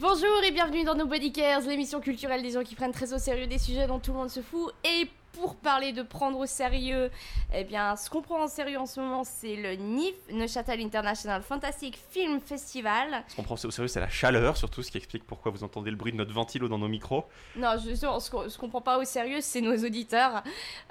Bonjour et bienvenue dans Nobody Cares, l'émission culturelle des gens qui prennent très au sérieux des sujets dont tout le monde se fout. Et pour parler de prendre au sérieux, eh bien, ce qu'on prend en sérieux en ce moment, c'est le NIF, Neuchâtel International Fantastic Film Festival. Ce qu'on prend au sérieux, c'est la chaleur, surtout, ce qui explique pourquoi vous entendez le bruit de notre ventilo dans nos micros. Non, justement, ce qu'on qu'on prend pas au sérieux, c'est nos auditeurs.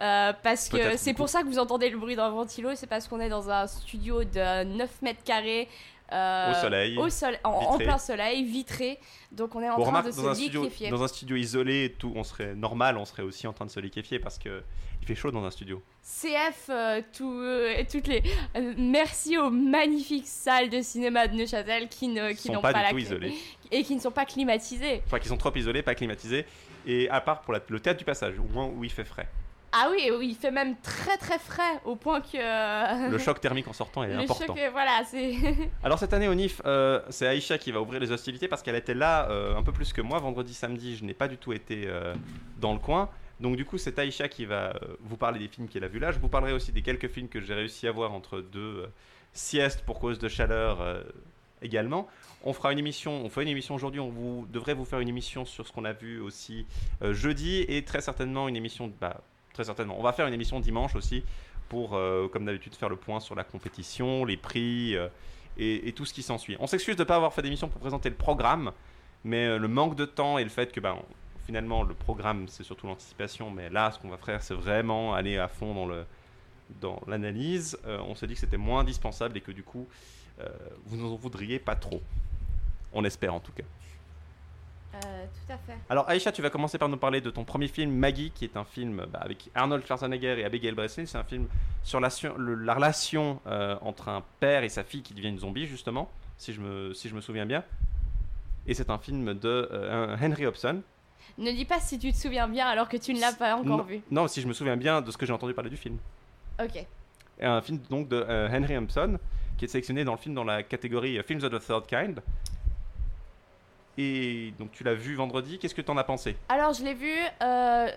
Euh, parce que c'est pour ça que vous entendez le bruit d'un ventilo, c'est parce qu'on est dans un studio de 9 mètres carrés. Euh, Au soleil, au en, plein soleil, vitré. Donc on est en Bon, train remarque, de dans un, se studio, liquéfier. dans un studio isolé, et tout, on serait normal, on serait aussi en train de se liquéfier parce que il fait chaud dans un studio. CF, euh, tout, euh, toutes les. euh, merci aux magnifiques salles de cinéma de Neuchâtel qui ne qui n'ont pas, pas, du la tout isolés. et qui ne sont pas climatisées. Enfin, qu'ils sont trop isolés, pas climatisés. Et à part pour la- le théâtre du passage, au moins où il fait frais. Ah oui, il fait même très très frais au point que. euh, Le choc thermique en sortant est le important. choc, voilà, c'est. Alors cette année au NIF, euh, c'est Aïcha qui va ouvrir les hostilités parce qu'elle était là euh, un peu plus que moi vendredi, samedi. Je n'ai pas du tout été euh, dans le coin. Donc du coup, c'est Aïcha qui va vous parler des films qu'elle a vus là. Je vous parlerai aussi des quelques films que j'ai réussi à voir entre deux siestes pour cause de chaleur également. On fera une émission, on fait une émission aujourd'hui. On vous devrait vous faire une émission sur ce qu'on a vu aussi euh, jeudi et très certainement une émission, bah, très certainement. On va faire une émission dimanche aussi pour, euh, comme d'habitude, faire le point sur la compétition, les prix. euh, et, tout ce qui s'ensuit. On s'excuse de ne pas avoir fait d'émission pour présenter le programme, mais euh, le manque de temps et le fait que ben, finalement le programme c'est surtout l'anticipation, mais là ce qu'on va faire c'est vraiment aller à fond dans l'analyse. On s'est dit que c'était moins indispensable et que du coup vous n'en voudriez pas trop. On espère en tout cas. Euh, tout à fait. Alors Aïcha, tu vas commencer par nous parler de ton premier film Maggie, qui est un film bah, avec Arnold Schwarzenegger et Abigail Breslin. C'est un film sur la, sur le- la relation euh, entre un père et sa fille qui deviennent zombies justement, si je me, si je me souviens bien. Et c'est un film de euh, Henry Hobson. Ne dis pas si tu te souviens bien alors que tu ne l'as pas encore non, vu. non, si je me souviens bien de ce que j'ai entendu parler du film. Ok. Et un film donc de Henry Hobson qui est sélectionné dans le film dans la catégorie Films of the Third Kind. Et donc tu l'as vu vendredi. Qu'est-ce que tu en as pensé? Alors, je l'ai vu. euh,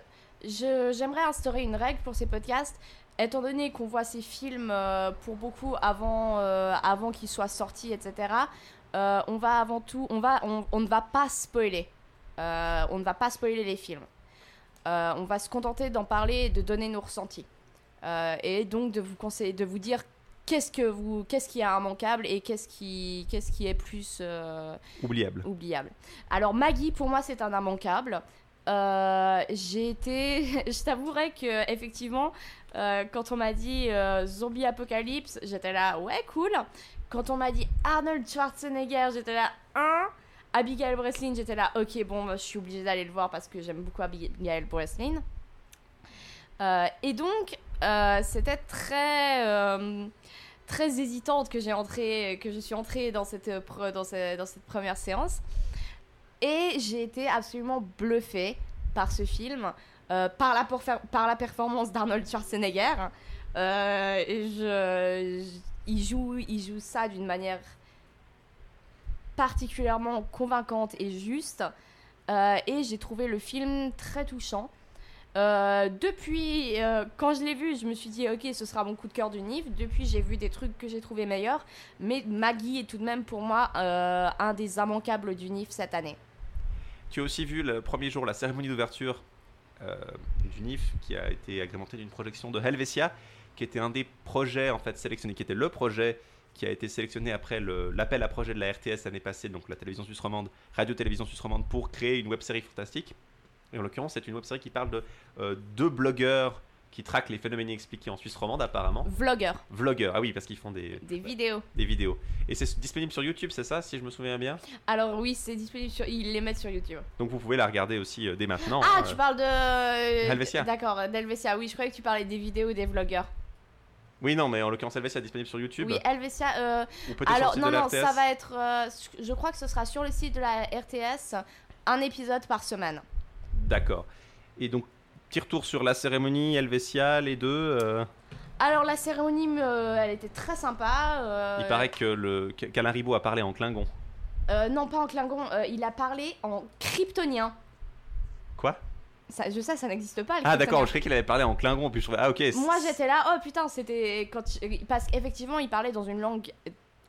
J'aimerais instaurer une règle pour ces podcasts. Étant donné qu'on voit ces films euh, pour beaucoup avant, euh, avant qu'ils soient sortis, etc., on va avant tout, on, ne va pas spoiler. On ne va pas spoiler les films. On va se contenter d'en parler et de donner nos ressentis. Et donc de vous conseiller, de vous dire qu'est-ce que vous, qu'est-ce qui est immanquable et qu'est-ce qui, qu'est-ce qui est plus euh, Oubliable. oubliable. Alors Maggie, pour moi, c'est un immanquable. Euh, j'ai été, je t'avouerai que effectivement, euh, quand on m'a dit zombie apocalypse, j'étais là, ouais, cool. Quand on m'a dit Arnold Schwarzenegger, j'étais là, hein? Abigail Breslin, j'étais là, ok, bon, bah, je suis obligée d'aller le voir parce que j'aime beaucoup Abigail Breslin. Et donc, c'était très, très hésitante que j'ai entré, que je suis entrée dans cette, euh, dans ce- dans cette première séance. Et j'ai été absolument bluffée par ce film, euh, par, la performance d'Arnold Schwarzenegger. Euh, il, joue, il joue ça d'une manière particulièrement convaincante et juste. Et j'ai trouvé le film très touchant. Euh, depuis, euh, quand je l'ai vu, je me suis dit, ok, ce sera mon coup de cœur du NIF. Depuis, j'ai vu des trucs que j'ai trouvé meilleurs. Mais Maggie est tout de même pour moi euh, un des immanquables du NIF cette année. Tu as aussi vu le premier jour la cérémonie d'ouverture du NIF qui a été agrémentée d'une projection de Helvetia, qui était un des projets en fait sélectionnés, qui était le projet qui a été sélectionné après l'appel à projet de la RTS l'année passée, donc la télévision suisse romande, radio-télévision suisse romande, pour créer une web-série fantastique. Et en l'occurrence, c'est une web-série qui parle de euh, deux blogueurs qui traquent les phénomènes inexpliqués en Suisse romande apparemment. Vlogueur, Vlogueurs, ah oui, parce qu'ils font des, des vidéos. des vidéos. Et c'est disponible sur YouTube, c'est ça, si je me souviens bien? Alors oui, c'est disponible sur... Ils les mettent sur YouTube. Donc vous pouvez la regarder aussi euh, dès maintenant. Ah, hein. tu parles de... Helvetia. D'accord, d'Helvetia. Oui, je croyais que tu parlais des vidéos des vlogueurs. Oui, non, mais en l'occurrence, Helvetia est disponible sur YouTube. Oui, Helvetia... euh, Ou peut-être sur le Alors, site non, de la non, RTS. ça va être... euh, je crois que ce sera sur le site de la RTS, un épisode par semaine. D'accord. Et donc, petit retour sur la cérémonie, Helvetia, les deux. euh, Alors, la cérémonie, euh, elle était très sympa. euh, Il paraît que le qu'Alain Ribot a parlé en Klingon. euh, non, pas en Klingon, il a parlé en kryptonien. Quoi? Ça, je sais, ça n'existe pas. Ah, d'accord, je croyais qu'il avait parlé en Klingon. Puis je trouvais, ah, ok. Moi, j'étais là, oh putain, c'était... quand Parce qu'effectivement, il parlait dans une langue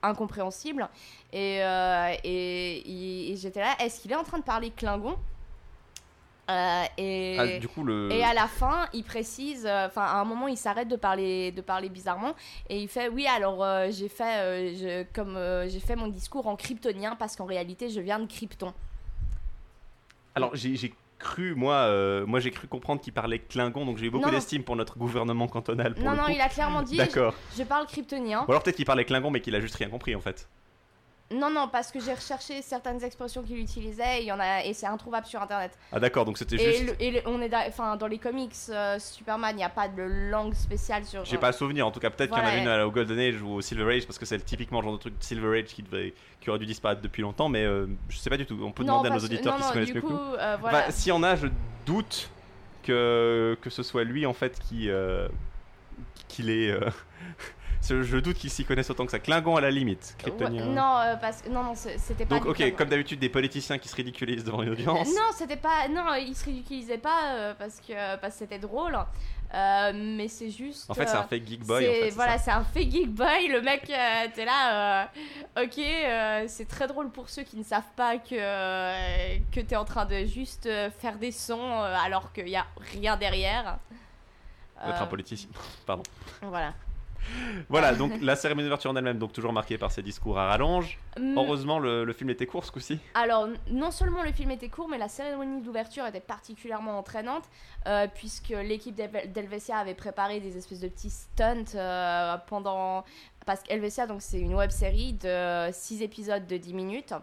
incompréhensible. Et, et, et- et j'étais là, est-ce qu'il est en train de parler Klingon? Euh, et, Ah, du coup, le. et à la fin, il précise, euh, enfin à un moment, il s'arrête de parler, de parler bizarrement et il fait oui alors euh, j'ai fait, je- comme j'ai fait mon discours en kryptonien parce qu'en réalité je viens de Krypton. Alors, j'ai cru, moi, moi j'ai cru comprendre qu'il parlait Klingon, donc j'ai eu beaucoup d'estime pour notre gouvernement cantonal. Pour Non non, coup. il a clairement dit je, je parle kryptonien. Ou alors peut-être qu'il parlait Klingon, mais qu'il a juste rien compris en fait. Non non parce que j'ai recherché certaines expressions qu'il utilisait, et il y en a et c'est introuvable sur internet. Ah, d'accord, donc c'était Et, juste. le- et le- on est da- dans les comics euh, Superman, il n'y a pas de langue spéciale sur. J'ai pas souvenir, en tout cas, peut-être qu'il y en Voilà. avait une à- au Golden Age ou au Silver Age, parce que c'est typiquement le genre de truc de Silver Age qui, devait, qui aurait dû disparaître depuis longtemps, mais euh, je sais pas du tout. On peut non, demander à nos auditeurs non, qui non, se connaissent mieux que nous. euh, voilà. Enfin, S'il y en a, je doute que, que ce soit lui en fait qui. euh, est. euh, je doute qu'il s'y connaisse autant que ça. Klingon à la limite, Ouais, kryptonien. non, euh, parce que non, non, c'était pas. Donc, ok, Klingon. comme d'habitude, des politiciens qui se ridiculisent devant une audience. Non, c'était pas. Non, il se ridiculisait pas euh, parce que parce que c'était drôle. Euh, mais c'est juste. En fait, c'est euh, un fake geek boy. En fait, voilà, c'est un fake geek boy. Le mec, euh, t'es là, euh, ok, euh, c'est très drôle pour ceux qui ne savent pas que, euh, que t'es en train de juste euh, faire des sons euh, alors qu'il y a rien derrière. Être un Euh, politicien. Pardon. Voilà. Voilà, donc la cérémonie d'ouverture en elle-même, donc toujours marquée par ses discours à rallonge. Hum, Heureusement, le, le film était court ce coup-ci. Alors, non seulement le film était court, mais la cérémonie d'ouverture était particulièrement entraînante, euh, puisque l'équipe d'Helve- d'Helvetia avait préparé des espèces de petits stunts euh, pendant... Parce qu'Helvetia, donc, c'est une web-série de 6 épisodes de 10 minutes.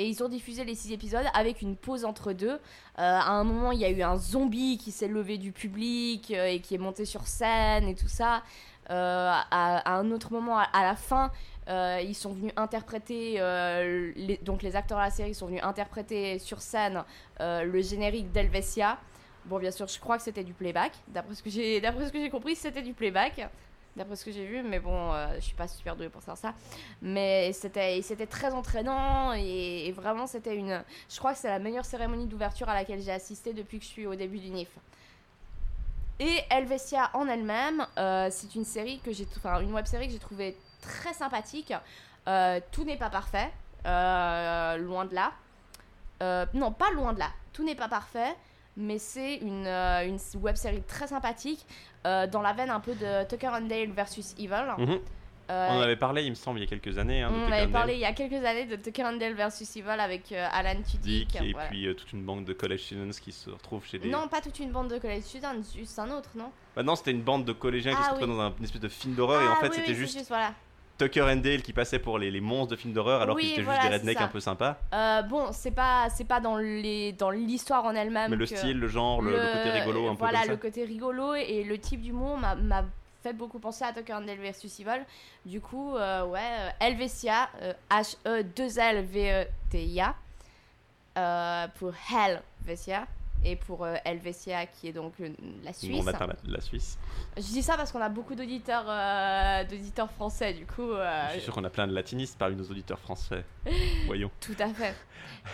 Et ils ont diffusé les 6 épisodes avec une pause entre deux. Euh, à un moment, il y a eu un zombie qui s'est levé du public euh, et qui est monté sur scène et tout ça. Euh, à, un autre moment, à, la fin, euh, ils sont venus interpréter, euh, donc les acteurs de la série sont venus interpréter sur scène le générique d'Helvetia. Bon, bien sûr, je crois que c'était du playback. D'après ce que j'ai, compris, c'était du playback. D'après ce que j'ai vu, mais bon, je suis pas super douée pour faire ça. Mais c'était, c'était très entraînant et, et vraiment, c'était une. Je crois que c'est la meilleure cérémonie d'ouverture à laquelle j'ai assisté depuis que je suis au début du NIF. Et Helvetia en elle-même, euh, c'est une série que j'ai, enfin une web série que j'ai trouvée très sympathique. Euh, tout n'est pas parfait, euh, loin de là. Non, pas loin de là. Tout n'est pas parfait, mais c'est une, une web série très sympathique dans la veine un peu de Tucker and Dale versus Evil. Mhm. Euh, On en avait parlé, il me semble, il y a quelques années. Hein, de on Tucker avait parlé il y a quelques années de Tucker and Dale versus Evil avec euh, Alan Tudyk. Et voilà. puis euh, toute une bande de college students qui se retrouvent chez des. Non, pas toute une bande de college students, juste un autre, non? Bah non, c'était une bande de collégiens qui Ah se retrouvaient oui. dans un- une espèce de film d'horreur, et en Ah, fait oui, c'était oui, c'est juste voilà. Tucker and Dale qui passait pour les, les monstres de films d'horreur, alors qu'ils étaient voilà, juste des rednecks un peu sympas. Euh, bon, c'est pas c'est pas dans les dans l'histoire en elle-même. Mais le style, le genre, le, le côté rigolo, un peu voilà comme ça. le côté rigolo et le type d'humour m'a fait beaucoup penser à Tucker and Dale versus Evil. Du coup, euh, ouais, euh, Helvetia, euh, H E 2 L V E T I A euh, pour Helvetia et pour euh, Helvetia qui est donc la Suisse. latin, la, la Suisse. Je dis ça parce qu'on a beaucoup d'auditeurs euh, d'auditeurs français du coup. euh, Je suis sûr qu'on a plein de latinistes parmi nos auditeurs français. Voyons. Tout à fait.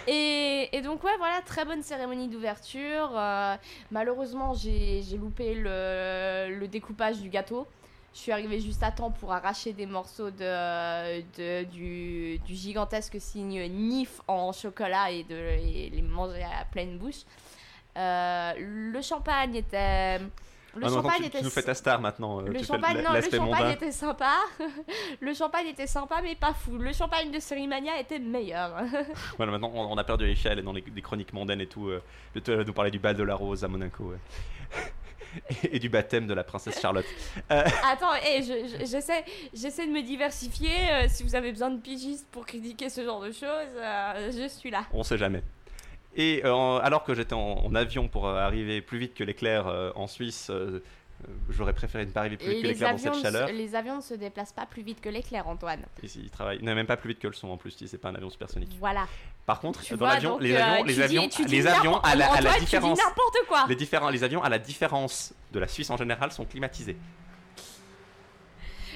Et, et donc, ouais, voilà, très bonne cérémonie d'ouverture. Euh, malheureusement, j'ai j'ai loupé le, le découpage du gâteau. Je suis arrivée juste à temps pour arracher des morceaux de, de- du, du gigantesque signe NIF en chocolat et, de, et les manger à pleine bouche. Euh, le champagne était. Le Ah non, champagne tu, était. tu nous fais ta star maintenant. euh, Le champagne, l- non, le l'aspect champagne mondain. était sympa. le champagne était sympa, mais pas fou. Le champagne de Cerimania était meilleur. Voilà, maintenant on, on a perdu l'échelle dans les, chroniques mondaines et tout. Euh, tu vas nous parler du bal de la rose à Monaco. ouais. et, et du baptême de la princesse Charlotte. Attends, hey, je- je- j'essaie, de me diversifier. euh, si vous avez besoin de pigistes pour critiquer ce genre de choses, euh, je suis là. On sait jamais. Et euh, alors que j'étais en, en avion pour euh, arriver plus vite que l'éclair euh, en Suisse, j'aurais préféré ne pas arriver plus vite que les l'éclair dans avions, cette chaleur. les avions ne se déplacent pas plus vite que l'éclair, Antoine. Ici, il travaille. Non, même pas plus vite que le son en plus, si c'est pas un avion supersonique. Voilà. Par contre, Tu dans l'avion, les avions, les avions, dis les avions à la, à la Antoine, différence, quoi. les différents, les avions à la différence de la Suisse en général sont climatisés.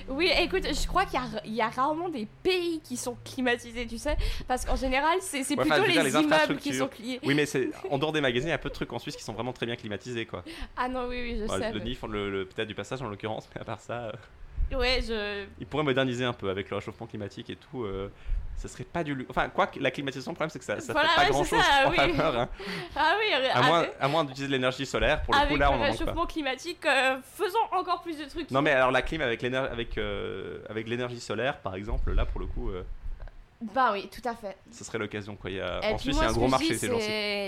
Oui, écoute, je crois qu'il y a, il y a rarement des pays qui sont climatisés, tu sais, parce qu'en général, c'est, Ouais, plutôt les, les immeubles qui sont climatisés. Oui, mais c'est en dehors des magasins, il y a peu de trucs en Suisse qui sont vraiment très bien climatisés, quoi. Ah non, oui, oui, je sais. le NIF, le, le- peut-être du passage en l'occurrence, mais à part ça. euh, Ouais, je. Ils pourraient moderniser un peu avec le réchauffement climatique et tout. euh, ça serait pas du. lu- Enfin, quoi que la climatisation, le problème, c'est que ça, ça Voilà, fait pas ouais, grand chose ça, en oui. faveur. hein. Ah oui, À moins, avec, à moins d'utiliser de l'énergie solaire, pour le avec coup, là, on le en manque pas. réchauffement climatique, euh, faisons encore plus de trucs. Non, mais alors la clim avec l'éner- avec, euh, avec l'énergie solaire, par exemple, là, pour le coup, euh, Bah oui, tout à fait. ce serait l'occasion. Quoi. Il y a... En Suisse, il y a un gros marché ces jours-ci.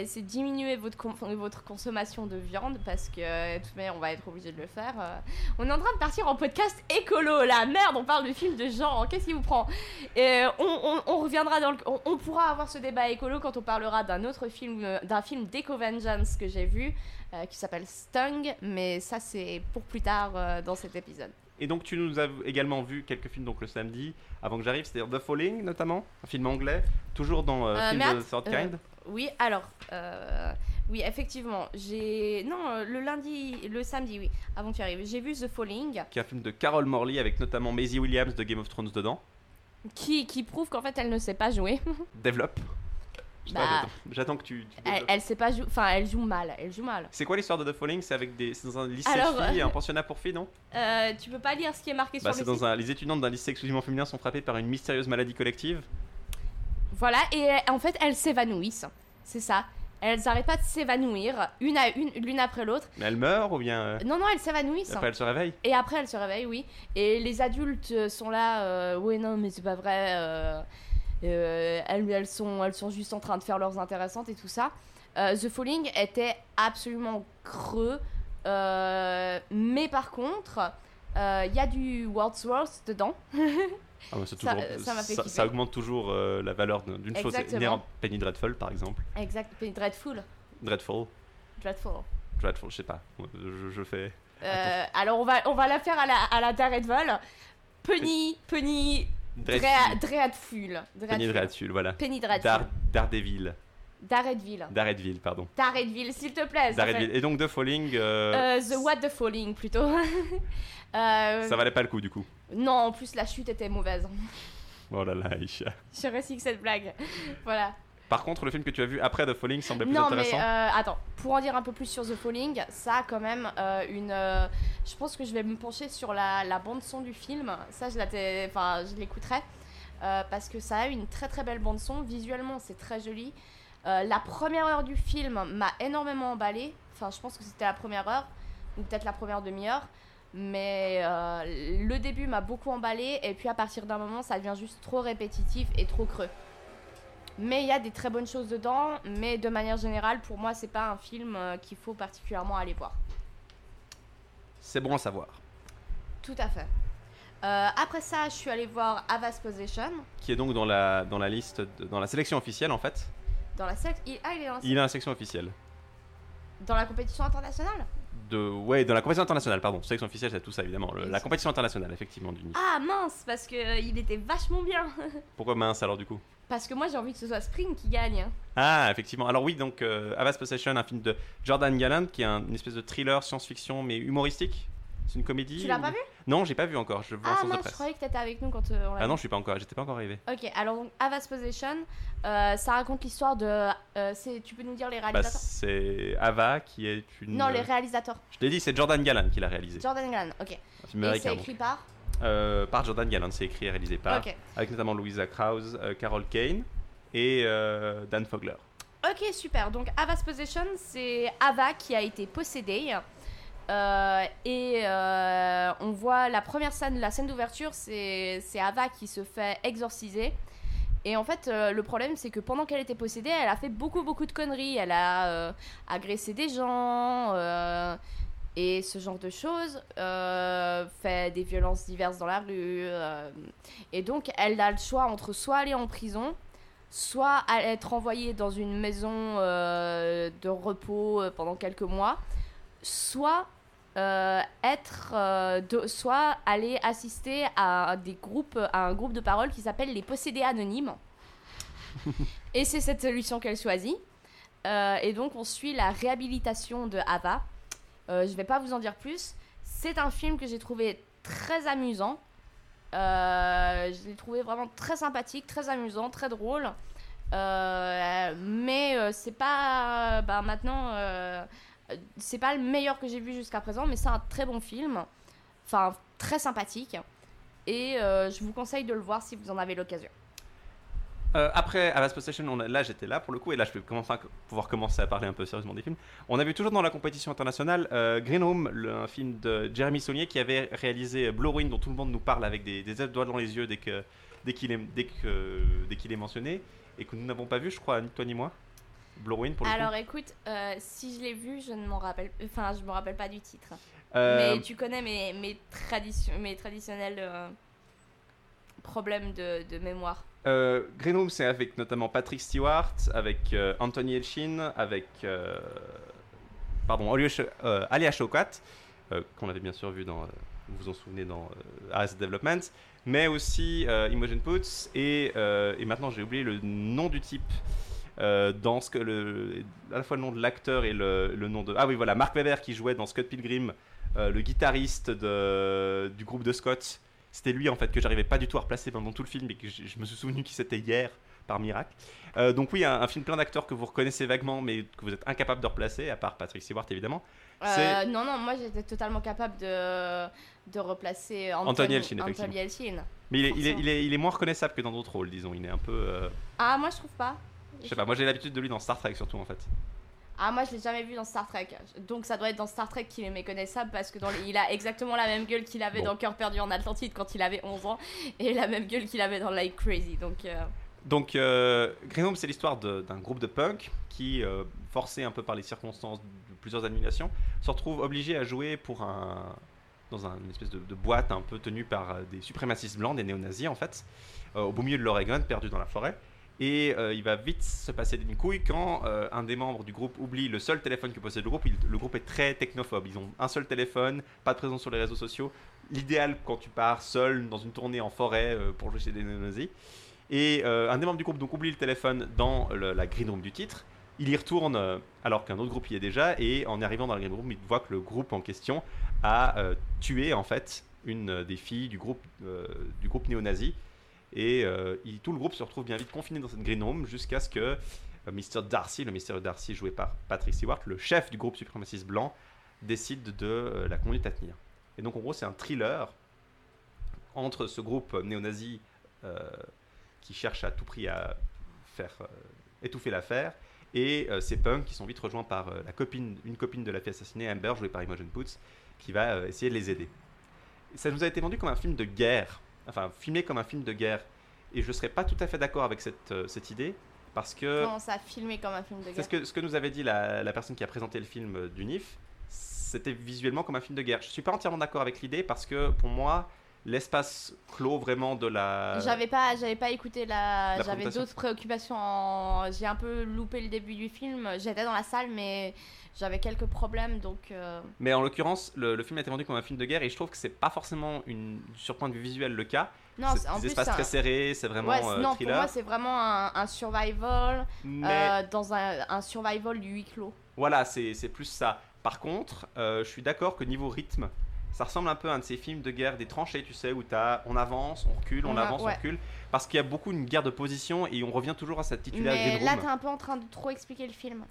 c'est diminuer votre, con- votre consommation de viande parce que euh, de toute manière, on va être obligé de le faire. euh. On est en train de partir en podcast écolo, la merde, on parle de films de genre, qu'est-ce qui vous prend? Et on, on- on reviendra dans le. On, on pourra avoir ce débat écolo quand on parlera d'un autre film, euh, d'un film d'Eco-Vengeance que j'ai vu euh, qui s'appelle Stung, mais ça, c'est pour plus tard euh, dans cet épisode. Et donc, tu nous as également vu quelques films donc, le samedi, avant que j'arrive, c'est-à-dire The Falling, notamment, un film anglais, toujours dans euh, Euh, Film de Third euh, Kind. Oui, alors, euh, oui, effectivement, j'ai. Non, le lundi, le samedi, oui, avant que tu arrives, j'ai vu The Falling, qui est un film de Carol Morley avec notamment Maisie Williams de Game of Thrones dedans. qui, qui prouve qu'en fait, elle ne sait pas jouer. Développe. Bah, j'attends- que tu. tu Elle, elle sait pas jouer. Enfin, elle joue mal, elle joue mal. C'est quoi l'histoire de The Falling? C'est avec des. Dans un lycée Alors, de filles et euh, un pensionnat pour filles, non? Euh, tu peux pas lire ce qui est marqué Bah, sur c'est le dans un. Les étudiantes d'un lycée exclusivement féminin sont frappées par une mystérieuse maladie collective. Voilà, et en fait, elles s'évanouissent. C'est ça. Elles arrêtent pas de s'évanouir, une à une, l'une après l'autre. Mais elle meurt ou bien. euh, Non, non, elles s'évanouissent. Après, elle se réveille Et après, elle se réveille, oui. Et les adultes sont là, euh, ouais, non, mais c'est pas vrai. euh, euh, elles, elles, sont, elles sont juste en train de faire leurs intéressantes et tout ça. Euh, The Falling était absolument creux. euh, mais par contre, il y a du Wordsworth dedans. Ah, bah, Ça- augmente toujours euh, la valeur d'une chose inhérente. Penny Dreadful, par exemple. Exact. Dreadful. Dreadful. Dreadful. Dreadful, je sais pas. Je, je fais. Euh, alors, on va, on va la faire à la, à la Daredevil. Penny, Penny, Dreadful. Drea- Dreadful. Penny Dreadful, voilà. Penny Dreadful. Dar Daredevil. Daredevil. Daredevil, pardon. Daredevil, s'il te plaît. Daredevil. Et donc The Falling, euh, Euh, the What the Falling plutôt. Euh, ça valait pas le coup du coup. Non, en plus la chute était mauvaise. Oh là là, Aïcha. Je recycle cette blague. voilà. Par contre, le film que tu as vu après The Falling semblait plus non, mais intéressant. euh, attends, pour en dire un peu plus sur The Falling, ça a quand même euh, une. euh, je pense que je vais me pencher sur la, la bande son du film. Ça, je l'écouterai parce que ça a une très très belle bande son. Visuellement, c'est très joli. Euh, la première heure du film m'a énormément emballé. Enfin, je pense que c'était la première heure ou peut-être la première demi-heure. Mais euh, le début m'a beaucoup emballé et puis à partir d'un moment, ça devient juste trop répétitif et trop creux. Mais il y a des très bonnes choses dedans, mais de manière générale, pour moi, c'est pas un film euh, qu'il faut particulièrement aller voir. C'est bon à savoir. Tout à fait. Euh, après ça, je suis allée voir Avas Possession Qui est donc dans la, dans la liste, de- dans la sélection officielle en fait. dans la sec- il- Ah, il est dans la, Il a la sélection officielle. dans la compétition internationale? De, ouais, dans la compétition internationale, pardon. Sélection officielle, c'est tout ça évidemment. Le- la compétition internationale, effectivement, du. Ah mince, parce que euh, il était vachement bien. Pourquoi mince alors du coup? Parce que moi, j'ai envie que ce soit Spring qui gagne. hein. Ah, effectivement. Alors oui, donc euh, Avast Possession, un film de Jordan Gallant, qui est un- une espèce de thriller science-fiction mais humoristique. C'est une comédie Tu l'as ou- pas vu? Non, j'ai pas vu encore. Je vois en Ah de mince, je presse. croyais que t'étais avec nous quand euh, on l'a Ah vu. non, je suis pas encore. J'étais pas encore arrivé. Ok, alors donc Avas Possession, euh, ça raconte l'histoire de. euh, c'est- tu peux nous dire les Bah, réalisateurs? c'est Ava qui est une. Non, les réalisateurs. Je l'ai dit, c'est Jordan Gallant qui l'a réalisé. Jordan Gallant, ok. Et c'est écrit par. Euh, par Jordan Gallant, c'est écrit et réalisé par. Ok. Avec notamment Louisa Krause, euh, Carol Kane et euh, Dan Fogler. Ok, super. Donc, Ava's Possession, c'est Ava qui a été possédée. Et on voit la première scène, la scène d'ouverture, c'est c'est Ava qui se fait exorciser. Et en fait, euh, le problème, c'est que pendant qu'elle était possédée, elle a fait beaucoup, beaucoup de conneries. Elle a euh, agressé des gens euh, et ce genre de choses, euh, fait des violences diverses dans la rue. euh, et donc, elle a le choix entre soit aller en prison, soit être envoyée dans une maison euh, de repos pendant quelques mois, soit être, de- soit aller assister à des groupes, à un groupe de parole qui s'appelle les possédés anonymes. et c'est cette solution qu'elle choisit. Et donc on suit la réhabilitation de Ava. Euh, je vais pas vous en dire plus. C'est un film que j'ai trouvé très amusant. Euh, je l'ai trouvé vraiment très sympathique, très amusant, très drôle. Euh, mais euh, c'est pas. bah, maintenant, c'est pas le meilleur que j'ai vu jusqu'à présent, mais c'est un très bon film. enfin très sympathique. Et je vous conseille de le voir si vous en avez l'occasion. Euh, après, à la Station, on a- là j'étais là pour le coup, et là je vais commencer à- pouvoir commencer à parler un peu sérieusement des films. On a vu toujours dans la compétition internationale euh, Green Room, le- un film de Jeremy Saulnier qui avait réalisé Blue Ruin, dont tout le monde nous parle avec des, des doigts dans les yeux dès qu'il est dès que dès qu'il est mentionné, et que nous n'avons pas vu, je crois, ni toi ni moi. Blue Ruin pour le Alors coup. écoute, euh, si je l'ai vu, je ne m'en rappelle, enfin je me rappelle pas du titre. Euh, Mais tu connais mes, mes, traditions, mes traditionnels euh, problèmes de, de mémoire. Euh, Green Room, c'est avec notamment Patrick Stewart, avec euh, Anthony Elchin, avec euh, pardon, Alia Sh- Alia Shawkat, euh, qu'on avait bien sûr vu dans, vous vous en souvenez dans Arrested Development, mais aussi Imogen Poots et, et maintenant j'ai oublié le nom du type. dans ce que le, à la fois le nom de l'acteur et le, le nom de ah oui voilà Mark Webber qui jouait dans Scott Pilgrim le guitariste de, du groupe de Scott c'était lui en fait que j'arrivais pas du tout à replacer pendant tout le film et que je, je me suis souvenu qui c'était hier par miracle. Euh, donc oui, un, un film plein d'acteurs que vous reconnaissez vaguement mais que vous êtes incapable de replacer, à part Patrick Stewart évidemment. Euh, non, non, moi j'étais totalement capable de, de replacer Anthony, Anthony Elchin, Anthony Elchin. Mais il est, il, est, Forcément. il, est, il est moins reconnaissable que dans d'autres rôles, disons. Il est un peu... euh, Ah, moi je trouve pas. je sais pas, moi j'ai l'habitude de lui dans Star Trek surtout en fait. Ah, moi je l'ai jamais vu dans Star Trek. Donc ça doit être dans Star Trek qu'il est méconnaissable parce que dans les- il a exactement la même gueule qu'il avait Bon. dans Cœur perdu en Atlantide quand il avait 11 ans et la même gueule qu'il avait dans Like Crazy. Donc euh, Donc euh, Green Room, c'est l'histoire d'un groupe de punk qui, euh, forcé un peu par les circonstances de plusieurs annulations, se retrouve obligé à jouer pour un dans un- une espèce de, de boîte un peu tenue par euh, des suprémacistes blancs, des néo-nazis en fait, euh, au beau milieu de l'Oregon, perdu dans la forêt. Et euh, il va vite se passer d'une couille quand euh, un des membres du groupe oublie le seul téléphone que possède le groupe. Le groupe est très technophobe. Ils ont un seul téléphone, pas de présence sur les réseaux sociaux. L'idéal quand tu pars seul dans une tournée en forêt euh, pour jouer chez des néo-nazis. Et un des membres du groupe donc oublie le téléphone dans la green room du titre. Il y retourne alors qu'un autre groupe y est déjà et en arrivant dans la green room, il voit que le groupe en question a tué en fait une des filles du groupe du groupe néo-nazi et euh, tout le groupe se retrouve bien vite confiné dans cette green jusqu'à ce que euh, Mr Darcy, le mystérieux Darcy joué par Patrick Stewart, le chef du groupe suprémaciste blanc, décide de euh, la conduite à tenir. Et donc en gros c'est un thriller entre ce groupe néo-nazi qui cherche à tout prix à faire étouffer l'affaire et ces punks qui sont vite rejoints par la copine, une copine de la fille assassinée, Amber, jouée par Imogen Poots, qui va essayer de les aider. Ça nous a été vendu comme un film de guerre, enfin filmé comme un film de guerre, et je ne serais pas tout à fait d'accord avec cette, euh, cette idée, parce que comment ça a filmé comme un film de c'est guerre ce que, ce que nous avait dit la, la personne qui a présenté le film euh, du NIF, c'était visuellement comme un film de guerre. Je suis pas entièrement d'accord avec l'idée, parce que pour moi, l'espace clos vraiment de la... J'avais pas, j'avais pas écouté la, j'avais d'autres préoccupations. en- J'ai un peu loupé le début du film. J'étais dans la salle, mais j'avais quelques problèmes, donc. euh, Mais en l'occurrence, le, le film a été vendu comme un film de guerre et je trouve que c'est pas forcément une, sur point de vue visuel le cas. Non, c'est des plus espaces un- très serrés, c'est vraiment ouais, euh, non, pour moi c'est vraiment un, un survival mais euh, dans un, un survival du huis clos. voilà, c'est c'est plus ça. Par contre, je suis d'accord que niveau rythme, ça ressemble un peu à un de ces films de guerre des tranchées, tu sais, où as, on avance, on recule, on, On a- avance, ouais. on recule. Parce qu'il y a beaucoup une guerre de position et on revient toujours à cette titulaire Mais Green là t'es un peu en train de trop expliquer le film.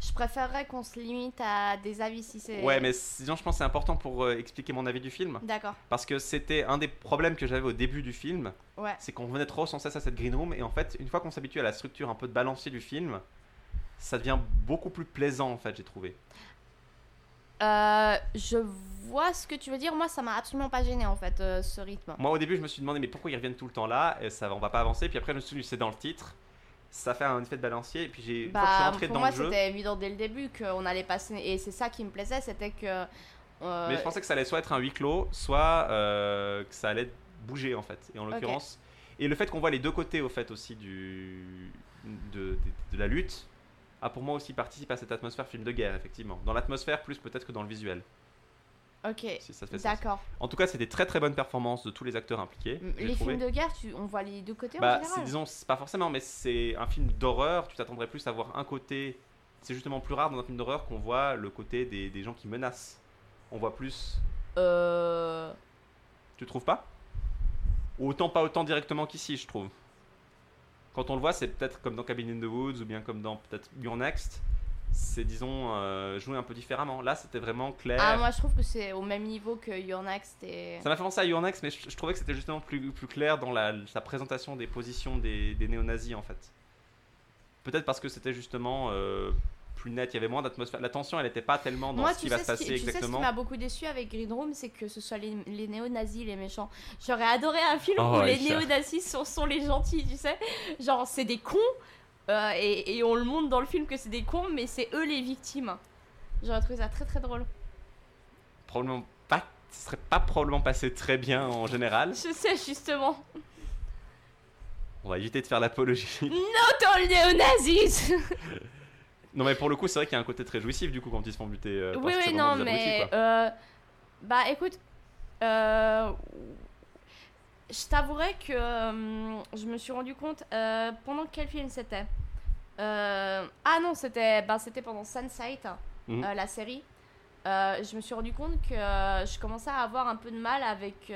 Je préférerais qu'on se limite à des avis si c'est. Ouais, mais sinon, je pense que c'est important pour euh, expliquer mon avis du film. D'accord. Parce que c'était un des problèmes que j'avais au début du film. Ouais. c'est qu'on venait trop sans cesse à cette green room et en fait une fois qu'on s'habitue à la structure un peu de balancier du film ça devient beaucoup plus plaisant en fait j'ai trouvé Euh, je vois ce que tu veux dire. Moi, ça m'a absolument pas gêné en fait, euh, ce rythme. moi au début je me suis demandé mais pourquoi ils reviennent tout le temps là? Et ça on va pas avancer puis après je me suis dit c'est dans le titre ça fait un effet de balancier et puis j'ai je suis Bah, entré pour dans moi, le jeu c'était évident dès le début qu'on allait passer. Et c'est ça qui me plaisait, c'était que. euh, mais je pensais que ça allait soit être un huis clos soit que ça allait bouger en fait et en l'occurrence et le fait qu'on voit les deux côtés au fait aussi du de, de- de la lutte a pour moi aussi participé à cette atmosphère film de guerre effectivement dans l'atmosphère plus peut-être que dans le visuel Ok. si ça fait sens D'accord. En tout cas, c'est des très très bonnes performances de tous les acteurs impliqués. Les trouvé. films de guerre, tu... on voit les deux côtés Bah, en général. disons, pas forcément, mais c'est un film d'horreur. Tu t'attendrais plus à voir un côté. C'est justement plus rare dans un film d'horreur qu'on voit le côté des, des gens qui menacent. On voit plus. Euh. Tu trouves pas? Autant pas autant directement qu'ici, je trouve. Quand on le voit, c'est peut-être comme dans Cabin in the Woods ou bien comme dans peut-être Your Next. c'est disons euh, joué un peu différemment. Là, c'était vraiment clair. Ah, moi je trouve que c'est au même niveau que Your Next et. Ça m'a fait penser à Your Next, mais je, je trouvais que c'était justement plus, plus clair dans la, sa présentation des positions des, des néo-nazis en fait. Peut-être parce que c'était justement euh, plus net, il y avait moins d'atmosphère. La tension, elle n'était pas tellement dans Moi, ce qui va se passer tu sais ce exactement. qui m'a beaucoup déçu avec Green Room, c'est que ce soit les, les néo-nazis les méchants. J'aurais adoré un film Oh, où les néo-nazis sont, sont les gentils, tu sais. Genre, c'est des cons, euh, et, et on le montre dans le film que c'est des cons, mais c'est eux les victimes. J'aurais trouvé ça très très drôle. Probablement pas, ce serait pas probablement passé très bien en général. Je sais, justement. On va éviter de faire l'apologie. Autant le néo-nazis non, mais pour le coup, c'est vrai qu'il y a un côté très jouissif du coup quand ils se font buter. euh, Oui, oui, non, mais. euh, bah écoute, euh, je t'avouerai que je me suis rendu compte. pendant quel film c'était Ah non, c'était bah, c'était pendant Sunset, Mhm. euh, la série. Je me suis rendu compte que je commençais à avoir un peu de mal avec.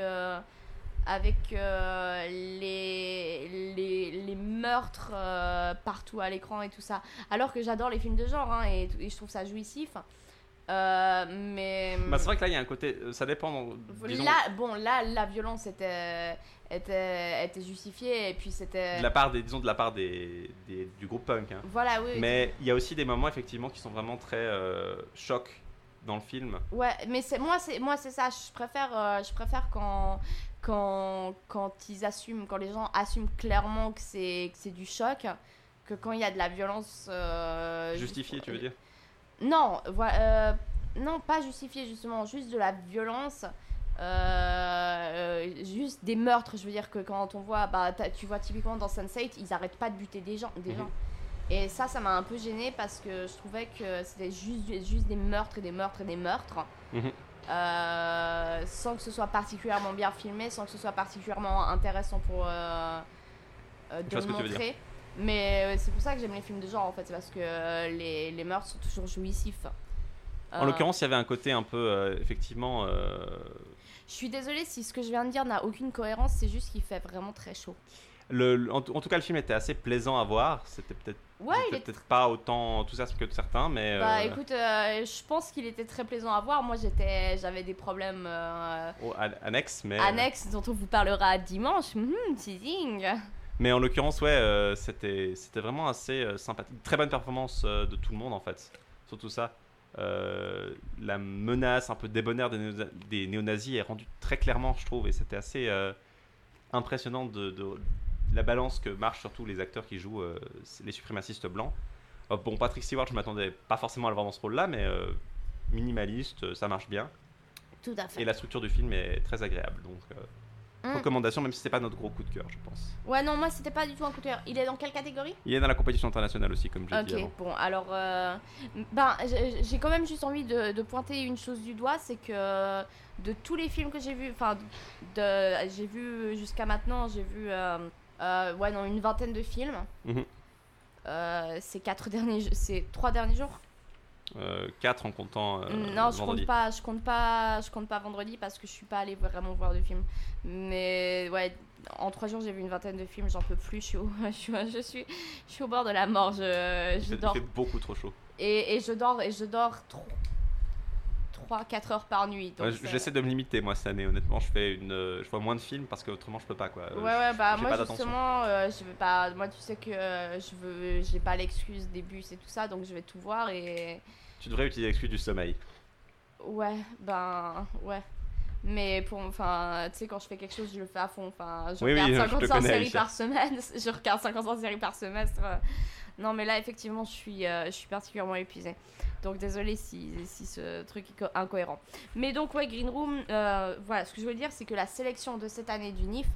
Avec euh, les, les, les meurtres euh, partout à l'écran et tout ça. Alors que j'adore les films de genre hein, et, et je trouve ça jouissif. Euh, mais Bah, c'est vrai que là, il y a un côté. euh, Ça dépend. disons, là, bon, là, la violence était, était, était justifiée et puis c'était. de la part des, disons, de la part des, des- du groupe punk. hein. Voilà, oui. Mais il y a aussi des moments effectivement qui sont vraiment très chocs dans le film. Ouais, mais c'est moi, c'est moi, c'est ça. Je préfère, euh, je préfère quand, quand, quand ils assument, quand les gens assument clairement que c'est, que c'est du choc, que quand il y a de la violence. euh, Justifié, juste- tu veux dire? Non, euh, non, pas justifié justement, juste de la violence. euh, euh, juste des meurtres, je veux dire que quand on voit, bah, tu vois typiquement dans Sunset, ils arrêtent pas de buter des gens. Des Mhm. gens. Et ça, ça m'a un peu gêné parce que je trouvais que c'était juste, juste des meurtres et des meurtres et des meurtres. Mhm. Euh, sans que ce soit particulièrement bien filmé, sans que ce soit particulièrement intéressant pour euh, euh, de le montrer. Mais euh, c'est pour ça que j'aime les films de genre en fait, c'est parce que euh, les, les meurtres sont toujours jouissifs. En l'occurrence, il y avait un côté un peu, effectivement. Je suis désolée si ce que je viin de dire n'a aucune cohérence, c'est juste qu'il fait vraiment très chaud. le, en tout cas, le film était assez plaisant à voir. C'était peut-être Ouais, il c'était est peut-être pas autant enthousiasme que certains, mais. Bah euh, écoute, euh, je pense qu'il était très plaisant à voir. Moi j'étais, j'avais des problèmes euh, oh, an- annexe, mais. annexes dont on vous parlera dimanche. Mhm, teasing. Mais en l'occurrence, ouais, euh, c'était c'était vraiment assez euh, sympathique. Très bonne performance euh, de tout le monde en fait. Surtout ça. Euh, la menace un peu débonnaire des, néo- des néo-nazis est rendue très clairement, je trouve, et c'était assez euh, impressionnant de, de la balance que marchent surtout les acteurs qui jouent euh, les suprémacistes blancs. Euh, bon, Patrick Stewart, je m'attendais pas forcément à le voir dans ce rôle-là, mais euh, minimaliste, ça marche bien. Tout à fait. Et la structure du film est très agréable. Donc, euh, Mm. recommandation, même si c'est pas notre gros coup de cœur, je pense. Ouais, non, moi c'était pas du tout un coup de cœur. Il est dans quelle catégorie? Il est dans la compétition internationale aussi, comme je l'ai dit Ok, bon, alors, ben, j'ai quand même juste envie de, de pointer une chose du doigt, c'est que de tous les films que j'ai vus, enfin, de, j'ai vu jusqu'à maintenant, j'ai vu, euh, ouais, non, une vingtaine de films. Mhm. Euh, ces quatre derniers, ces trois derniers jours. 4 en comptant euh, non, je compte pas, je compte pas, je compte pas vendredi parce que je suis pas allée vraiment voir de films. Mais ouais, en trois jours j'ai vu une vingtaine de films, j'en peux plus, je suis, au, je suis, je suis, je suis au bord de la mort, je, je il dors fait beaucoup trop chaud. et, et je dors et je dors 3-4 heures par nuit. Ouais, J'essaie de me limiter moi cette année, honnêtement. Je fais une, je vois moins de films parce que autrement je peux pas quoi. Ouais ouais bah moi justement euh, je vais pas moi tu sais que euh, je veux j'ai pas l'excuse des bus et tout ça donc je vais tout voir et Tu devrais utiliser l'excuse du sommeil. ouais ben ouais mais pour enfin tu sais quand je fais quelque chose je le fais à fond enfin je Oui, oui, regarde je 55 connais, séries Aïcha. par semaine je regarde 55 séries par semestre non mais là effectivement je suis euh, je suis particulièrement épuisée donc désolé si, si ce truc est co- incohérent mais donc ouais Green Room euh, voilà ce que je veux dire c'est que la sélection de cette année du NIF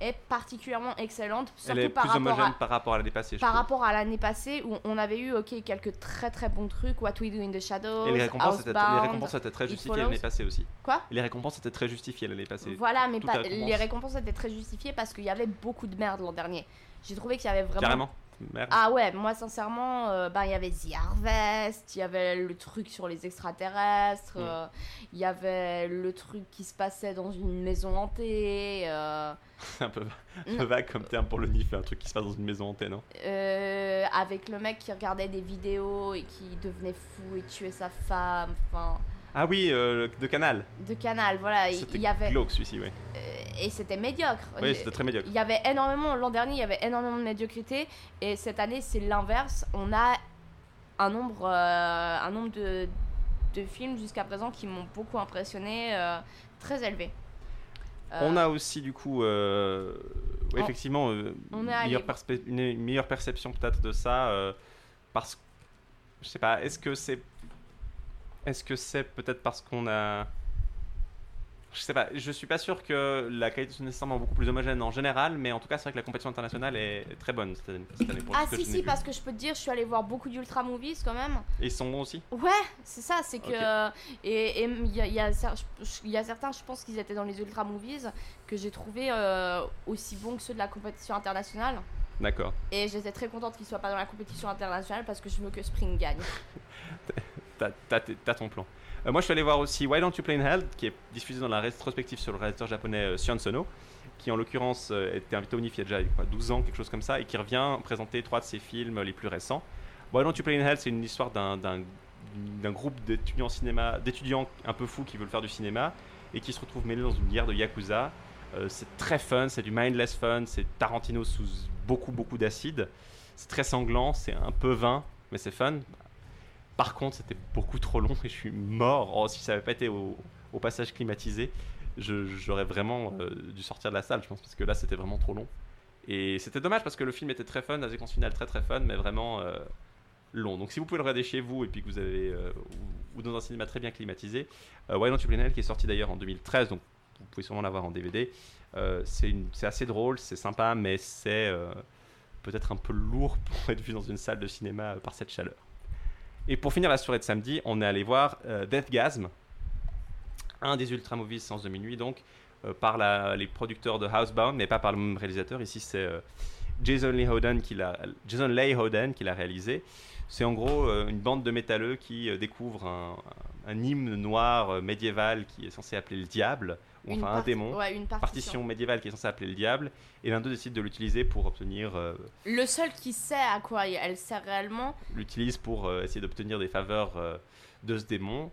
est particulièrement excellente surtout Elle est par plus rapport homogène à par rapport à l'année passée. je par trouve. rapport à l'année passée où on avait eu ok quelques très très bons trucs What We Do in the Shadows Et les récompenses, étaient, les Housebound. récompenses étaient très justifiées l'année passée aussi. Quoi? Et les récompenses étaient très justifiées l'année passée. Voilà, mais pas, les récompenses. les récompenses étaient très justifiées parce qu'il y avait beaucoup de merde l'an dernier. J'ai trouvé qu'il y avait vraiment. Carrément. Merde. Ah ouais, moi sincèrement, euh, bah, il y avait The Harvest, il y avait le truc sur les extraterrestres, Mm. euh, il y avait le truc qui se passait dans une maison hantée, euh, C'est un peu, un peu vague comme terme pour le NIF, un truc qui se passe dans une maison hantée, non? Euh, avec le mec qui regardait des vidéos et qui devenait fou et tuait sa femme, enfin, Ah oui, euh, de Canal. de canal, voilà, il y avait... glauque celui-ci, oui. euh, et c'était médiocre. Oui, c'était très médiocre. Il y avait énormément, l'an dernier, il y avait énormément de médiocrité, et cette année, c'est l'inverse. On a un nombre, euh, un nombre de, de films jusqu'à présent qui m'ont beaucoup impressionné, euh, très élevé. On a aussi du coup, On- effectivement, on est meilleure allé- perspe- une, meilleure perception peut-être de ça, parce, je sais pas, est-ce que c'est, est-ce que c'est peut-être parce qu'on a, je sais pas, je suis pas sûr que la qualité soit nécessairement beaucoup plus homogène en général, mais en tout cas c'est vrai que la compétition internationale est très bonne cette année, cette année pour Ah si si vu. parce que je peux te dire je suis allée voir beaucoup d'ultra movies quand même. Et ils sont bons aussi. Ouais c'est ça c'est que et y y il y a certains je pense qu'ils étaient dans les ultra movies que j'ai trouvé euh, aussi bons que ceux de la compétition internationale D'accord. et j'étais très contente qu'ils soient pas dans la compétition internationale parce que je veux que Spring gagne. T'as- ton plan. Euh, moi, je suis allé voir aussi Why Don't You Play in Hell, qui est diffusé dans la rétrospective sur le réalisateur japonais euh, Sion Sono, qui en l'occurrence euh, était invité au NIF il y a déjà quoi, 12 ans, quelque chose comme ça, et qui revient présenter trois de ses films les plus récents. Why Don't You Play in Hell, c'est une histoire d'un- groupe d'étudiants cinéma, d'étudiants un peu fous qui veulent faire du cinéma et qui se retrouvent mêlés dans une guerre de yakuza. C'est très fun, c'est du mindless fun, c'est Tarantino sous beaucoup beaucoup d'acide. C'est très sanglant, c'est un peu vain, mais c'est fun. Par contre, c'était beaucoup trop long et je suis mort. Oh, si ça n'avait pas été au, passage climatisé, j'aurais vraiment euh, dû sortir de la salle, je pense, parce que là, c'était vraiment trop long. Et c'était dommage parce que le film était très fun, la séquence finale très très fun, mais vraiment euh, long. Donc si vous pouvez le regarder chez vous et puis que vous avez euh, ou, dans un cinéma très bien climatisé, Why Don't You qui est sorti d'ailleurs en 2013, donc vous pouvez sûrement l'avoir en DVD. c'est assez drôle, c'est sympa, mais c'est peut-être un peu lourd pour être vu dans une salle de cinéma par cette chaleur. Et pour finir la soirée de samedi, on est allé voir euh, Deathgasm, un des ultra movies séance de minuit, donc euh, par les producteurs de Housebound, mais pas par le même réalisateur. Ici, c'est euh, Jason Leigh Howden qui l'a réalisé. C'est en gros euh, une bande de métalleux qui découvre un, un hymne noir médiéval qui est censé appeler le diable, ou enfin un démon. Ouais, une partition. Partition médiévale qui est censée appeler le diable, et l'un d'eux décide de l'utiliser pour obtenir euh, Le seul qui sait à quoi elle sert réellement, l'utilise pour euh, essayer d'obtenir des faveurs euh, de ce démon.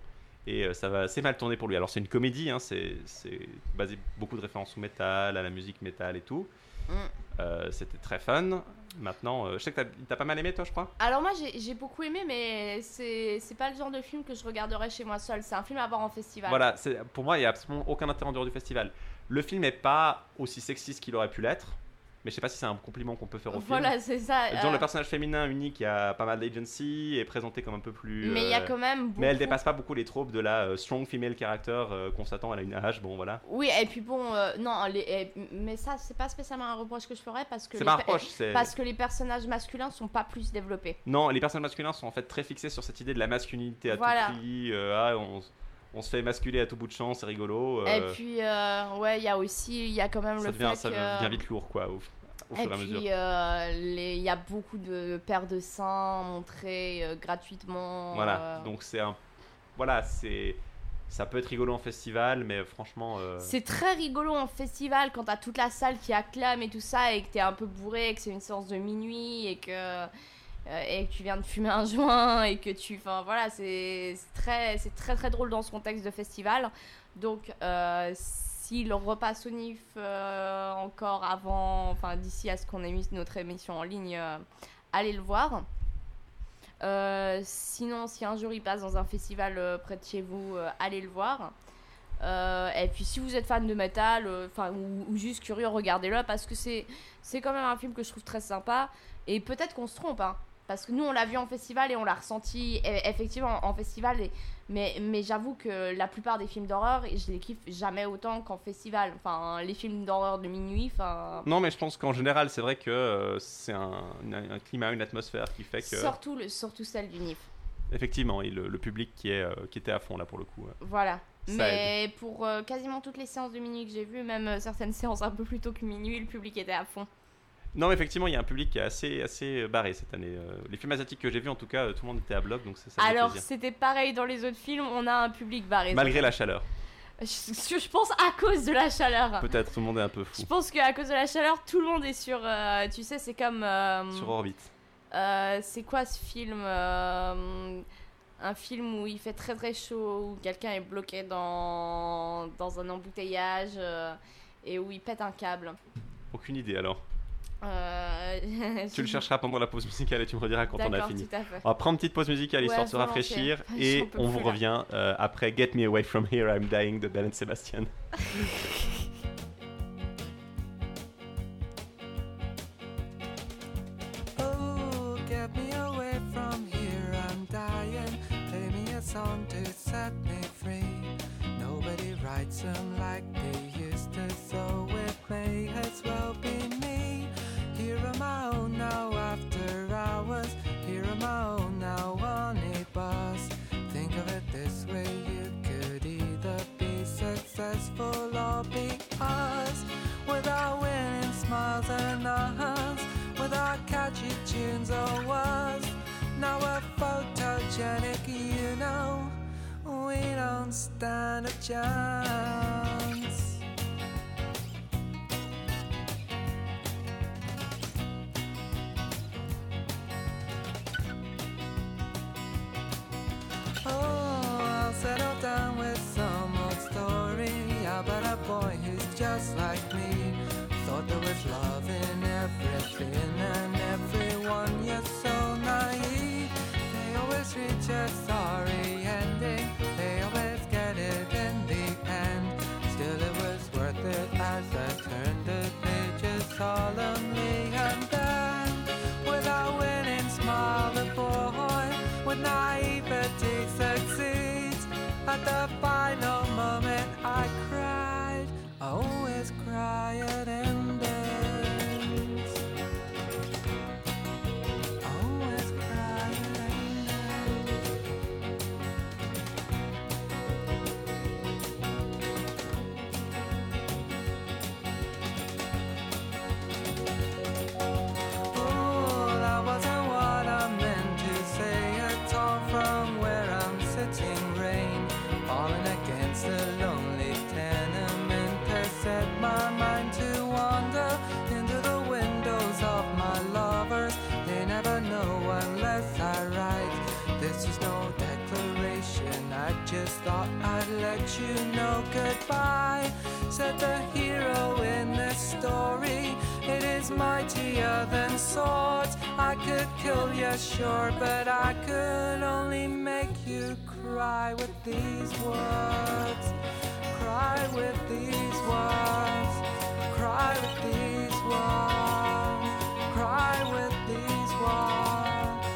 Et ça va assez mal tourner pour lui. Alors c'est une comédie, hein, c'est c'est basé beaucoup de références au métal, à la musique métal et tout. Mm. Euh, C'était très fun. Maintenant, euh, je sais que t'as- pas mal aimé toi, je crois. Alors moi j'ai beaucoup aimé mais c'est pas le genre de film que je regarderais chez moi seul. C'est un film à voir en festival. Voilà, pour moi, il n'y a absolument aucun intérêt en dehors du festival. Le film n'est pas aussi sexiste qu'il aurait pu l'être, mais je sais pas si c'est un compliment qu'on peut faire au film. Voilà c'est ça. Euh, le personnage féminin unique qui a pas mal d'agency est présenté comme un peu plus. mais il y a euh, quand même beaucoup... Mais elle dépasse pas beaucoup les tropes de la euh, strong female character euh, qu'on s'attend, elle a une hache, bon voilà. Oui et puis bon euh, non les- mais ça c'est pas spécialement un reproche que je ferais parce que C'est pas un reproche, c'est. parce que les personnages masculins sont pas plus développés. Non, les personnages masculins sont en fait très fixés sur cette idée de la masculinité à Voilà. tout prix. euh, ah, on, on se fait masculer à tout bout de champ, c'est rigolo. Et euh, puis euh, ouais il y a aussi il y a quand même ça, le devient, fait ça que devient vite lourd quoi, au, au Et fur et à mesure. puis, euh, il y a beaucoup de paires de seins montrées gratuitement. Voilà, donc c'est un. Voilà, c'est. Ça peut être rigolo en festival, mais franchement. euh, C'est très rigolo en festival quand t'as toute la salle qui acclame et tout ça et que t'es un peu bourré et que c'est une séance de minuit et que, euh, et que tu viens de fumer un joint et que tu... Enfin voilà, c'est très, très très drôle dans ce contexte de festival. Donc euh, s'il repasse au NIF euh, encore avant, enfin d'ici à ce qu'on ait mis notre émission en ligne, euh, allez le voir. Sinon, si un jour il passe dans un festival près de chez vous, allez le voir. Et puis si vous êtes fan de métal, enfin ou, ou juste curieux, regardez-le parce que c'est c'est quand même un film que je trouve très sympa. Et peut-être qu'on se trompe, hein, parce que nous on l'a vu en festival et on l'a ressenti e- effectivement en festival. et- mais mais j'avoue que la plupart des films d'horreur, je les kiffe jamais autant qu'en festival. Enfin les films d'horreur de minuit, enfin Non, mais je pense qu'en général, c'est vrai que euh, c'est un, climat, une atmosphère qui fait que. surtout le, surtout celle du NIF. Effectivement, et le, le public qui, est, euh, qui était à fond là pour le coup. Voilà. Ça Mais pour euh, quasiment toutes les séances de minuit que j'ai vues, même certaines séances un peu plus tôt que minuit, le public était à fond. Non, effectivement, il y a un public qui est assez, assez barré cette année. Euh, les films asiatiques que j'ai vus, en tout cas, euh, tout le monde était à bloc, donc c'est ça. Alors, c'était pareil dans les autres films, on a un public barré. Malgré la chaleur. Je, je, pense à cause de la chaleur. Peut-être, tout le monde est un peu fou. Je pense qu'à cause de la chaleur, tout le monde est sur. euh, tu sais, c'est comme. euh, Sur orbite. euh, c'est quoi ce film euh, Un film où il fait très très chaud, où quelqu'un est bloqué dans, dans un embouteillage euh, et où il pète un câble. Aucune idée alors. Euh, Tu le chercheras pendant la pause musicale et tu me rediras quand on a fini. tout à fait. On va prendre une petite pause musicale histoire Ouais, de se rafraîchir et on vous là. revient euh, après Get Me Away From Here, I'm Dying de Belen Sebastian. Oh, get me away from here, I'm dying. Play me a song to set me free. Nobody writes them like stand a chance. Oh, I'll settle down with some old story about a boy who's just like me. Thought there was love in everything and everyone, you're so naive. They always reach a naivety succeeds. At the kill you, sure, but I could only make you cry with these words. Cry with these words. Cry with these words. Cry with these words.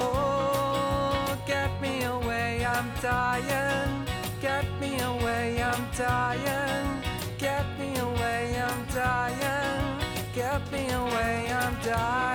Oh, get me away, I'm dying. Get me away, I'm dying. Get me away, I'm dying. Get me away, I'm dying.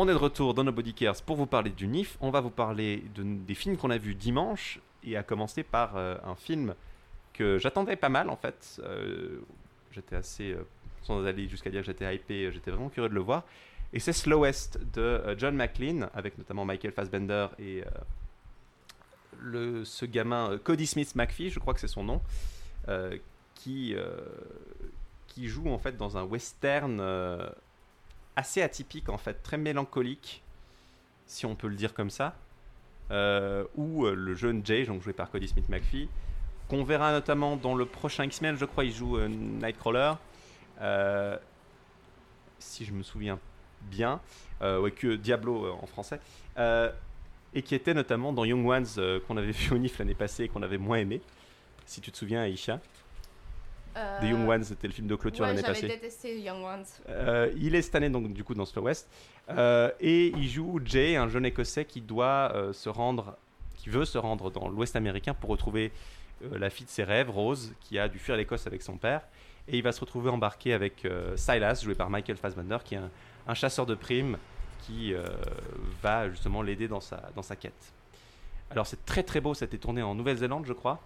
On est de retour dans nos Body Cares pour vous parler du NIF. On va vous parler de- des films qu'on a vus dimanche et à commencer par euh, un film que j'attendais pas mal en fait. Euh, j'étais assez, euh, sans aller jusqu'à dire que j'étais hypé, j'étais vraiment curieux de le voir. Et c'est Slowest de John McLean avec notamment Michael Fassbender et le, ce gamin Cody Smith McPhee, je crois que c'est son nom, qui, qui joue en fait dans un western. Assez atypique en fait, très mélancolique, si on peut le dire comme ça, euh, où euh, le jeune Jay, joué par Cody Smith McPhee, qu'on verra notamment dans le prochain X-Men, je crois, il joue euh, Nightcrawler, euh, si je me souviens bien, ouais, que Diablo en français, et qui était notamment dans Young Ones qu'on avait vu au NIF l'année passée et qu'on avait moins aimé, si tu te souviens, Aisha. Euh, The Young Ones, c'était le film de clôture ouais, l'année j'avais passée. détesté Young Ones. Euh, il est cette année donc du coup dans Slow West Euh, et il joue Jay, un jeune Écossais qui doit euh, se rendre, qui veut se rendre dans l'Ouest américain pour retrouver la fille de ses rêves, Rose, qui a dû fuir l'Écosse avec son père. Et il va se retrouver embarqué avec Silas, joué par Michael Fassbender, qui est un, un chasseur de primes qui va justement l'aider dans sa, dans sa quête. Alors c'est très très beau, ça a été tourné en Nouvelle-Zélande je crois.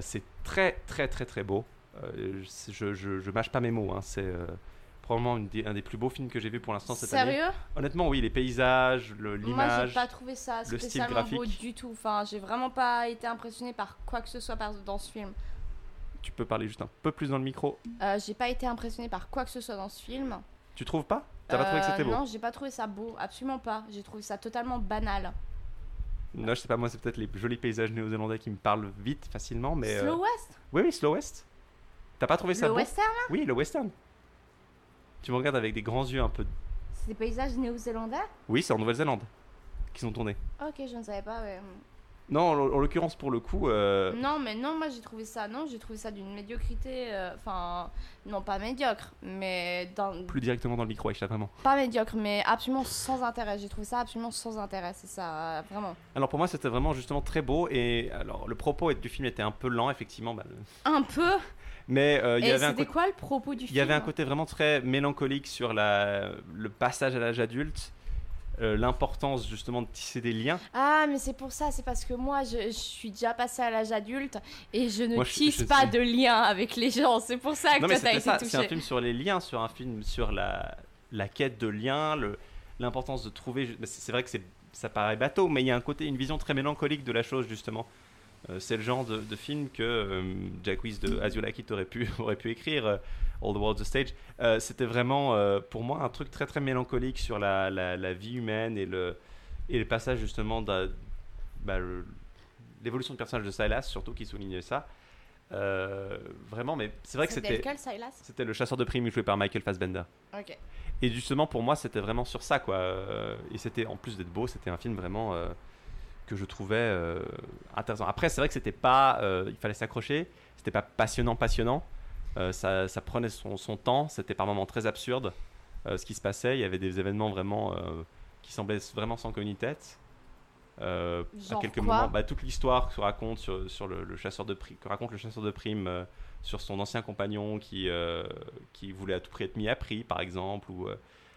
C'est très très très très beau. Euh, je, je, je mâche pas mes mots, hein. c'est euh, probablement une des- un des plus beaux films que j'ai vu pour l'instant cette année. Sérieux? Honnêtement oui, les paysages, le- Moi, j'ai l'image. pas trouvé ça spécialement beau du tout. Enfin, j'ai vraiment pas été impressionnée par quoi que ce soit dans ce film. Tu peux parler juste un peu plus dans le micro. Euh, j'ai pas été impressionnée par quoi que ce soit dans ce film. Tu trouves pas? T'as pas trouvé que c'était beau? Non, j'ai pas trouvé ça beau, absolument pas. J'ai trouvé ça totalement banal. Non, je sais pas, moi c'est peut-être les jolis paysages néo-zélandais qui me parlent vite, facilement, mais... euh, Slow West? Oui, oui, Slow West. T'as pas trouvé ça Le beau western Oui, le western. Tu me regardes avec des grands yeux un peu... C'est des paysages néo-zélandais Oui, c'est en Nouvelle-Zélande qui sont tournés. Ok, je ne savais pas. ouais. Non, en, en l'occurrence, pour le coup... euh, Non, mais non, moi j'ai trouvé ça. Non, j'ai trouvé ça d'une médiocrité. euh, Enfin, non, pas médiocre, mais dans, Plus directement dans le micro, Aïcha, vraiment. pas médiocre, mais absolument sans intérêt. J'ai trouvé ça absolument sans intérêt. C'est ça, euh, vraiment. Alors pour moi, c'était vraiment justement très beau, et alors le propos du film était un peu lent, effectivement, bah, le- Un peu? Mais euh, il y avait un côté... quoi le propos du Il film y avait un côté vraiment très mélancolique sur la, le passage à l'âge adulte, euh, l'importance justement de tisser des liens. Ah, mais c'est pour ça, c'est parce que moi je, je suis déjà passée à l'âge adulte et je ne Moi, je- tisse je pas sais. de lien avec les gens. C'est pour ça que Non toi t'as été ça, c'est un film sur les liens, sur un film sur la, la quête de liens, l'importance de trouver... C'est vrai que ça paraît bateau, mais il y a un côté, une vision très mélancolique de la chose justement. Euh, c'est le genre de, de film que euh, Jack Weiss de It aurait pu, aurait pu écrire, euh, All the World's a Stage. Euh, C'était vraiment, pour moi, un truc très très mélancolique sur la, la- la vie humaine et le, et le passage justement bah, le- l'évolution du personnage de Silas, surtout qui soulignait ça. Euh, vraiment, mais c'est vrai que C'était c'était le chasseur de primes joué par Michael Fassbender. Et justement, pour moi, c'était vraiment sur ça, quoi. Et c'était, en plus d'être beau, c'était un film vraiment euh, que je trouvais euh, intéressant. Après, c'est vrai que c'était pas, euh, il fallait s'accrocher. C'était pas passionnant, passionnant. Euh, ça, ça prenait son, son temps. C'était par moments très absurde ce qui se passait. Il y avait des événements vraiment qui semblaient vraiment sans queue ni tête. À quelques moments, bah, toute l'histoire que raconte sur, sur le, le chasseur de primes, que raconte le chasseur de primes euh, sur son ancien compagnon qui, qui voulait à tout prix être mis à prix, par exemple, ou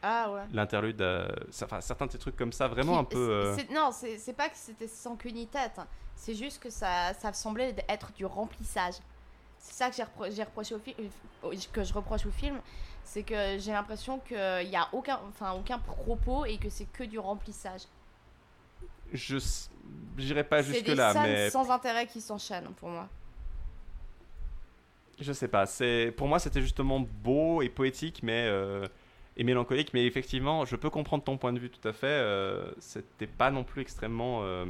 Ah ouais. l'interlude, euh, enfin, certains ces trucs comme ça, vraiment Qui- un peu. euh, Non, c'est pas que c'était sans queue ni tête. C'est juste que ça, ça semblait être du remplissage. C'est ça que j'ai repro- j'ai reproché au film, que je reproche au film, c'est que j'ai l'impression qu'il n'y a aucun, enfin, aucun propos et que c'est que du remplissage. je j'irai pas jusque des là, mais sans intérêt qui s'enchaînent pour moi. je sais pas. C'est pour moi c'était justement beau et poétique, mais euh, mélancolique, mais effectivement, je peux comprendre ton point de vue tout à fait. euh, c'était pas non plus extrêmement, euh,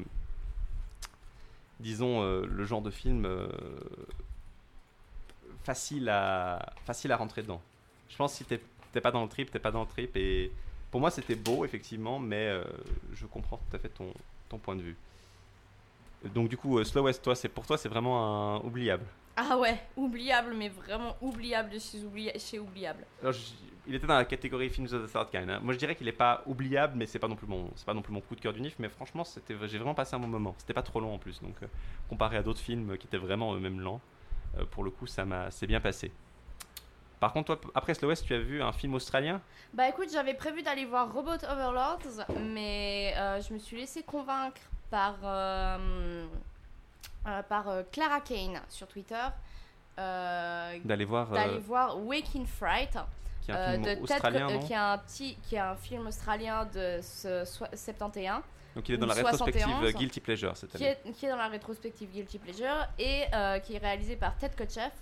disons, euh, le genre de film facile à facile à rentrer dedans. Je pense que si t'es pas dans le trip, t'es pas dans le trip. Et pour moi, c'était beau effectivement, mais je comprends tout à fait ton ton point de vue. Donc du coup, euh, Slow West, toi, c'est pour toi, c'est vraiment un oubliable. Ah ouais, oubliable, mais vraiment oubliable de chez, oubli- chez oubliable. Alors, je- il était dans la catégorie Films of the Third Kind. hein. Moi, je dirais qu'il est pas oubliable, mais c'est pas non plus mon, c'est pas non plus mon coup de cœur du NIF. Mais franchement, c'était, j'ai vraiment passé un bon moment. C'était pas trop long en plus, donc euh, comparé à d'autres films qui étaient vraiment eux-mêmes lents, euh, pour le coup, ça m'a, c'est bien passé. Par contre, toi, après Slow West, tu as vu un film australien? Bah écoute, j'avais prévu d'aller voir Robot Overlords, mais euh, je me suis laissé convaincre par, par euh, Clara Kane sur Twitter euh, d'aller voir, euh, voir Waking Fright qui est un euh, film de australien, euh, non qui est un petit qui est un film australien de ce soi- 71 Donc il est dans la rétrospective 71, euh, Guilty Pleasure cette qui année. est, qui est dans la rétrospective Guilty Pleasure et euh, qui est réalisé par Ted Kotcheff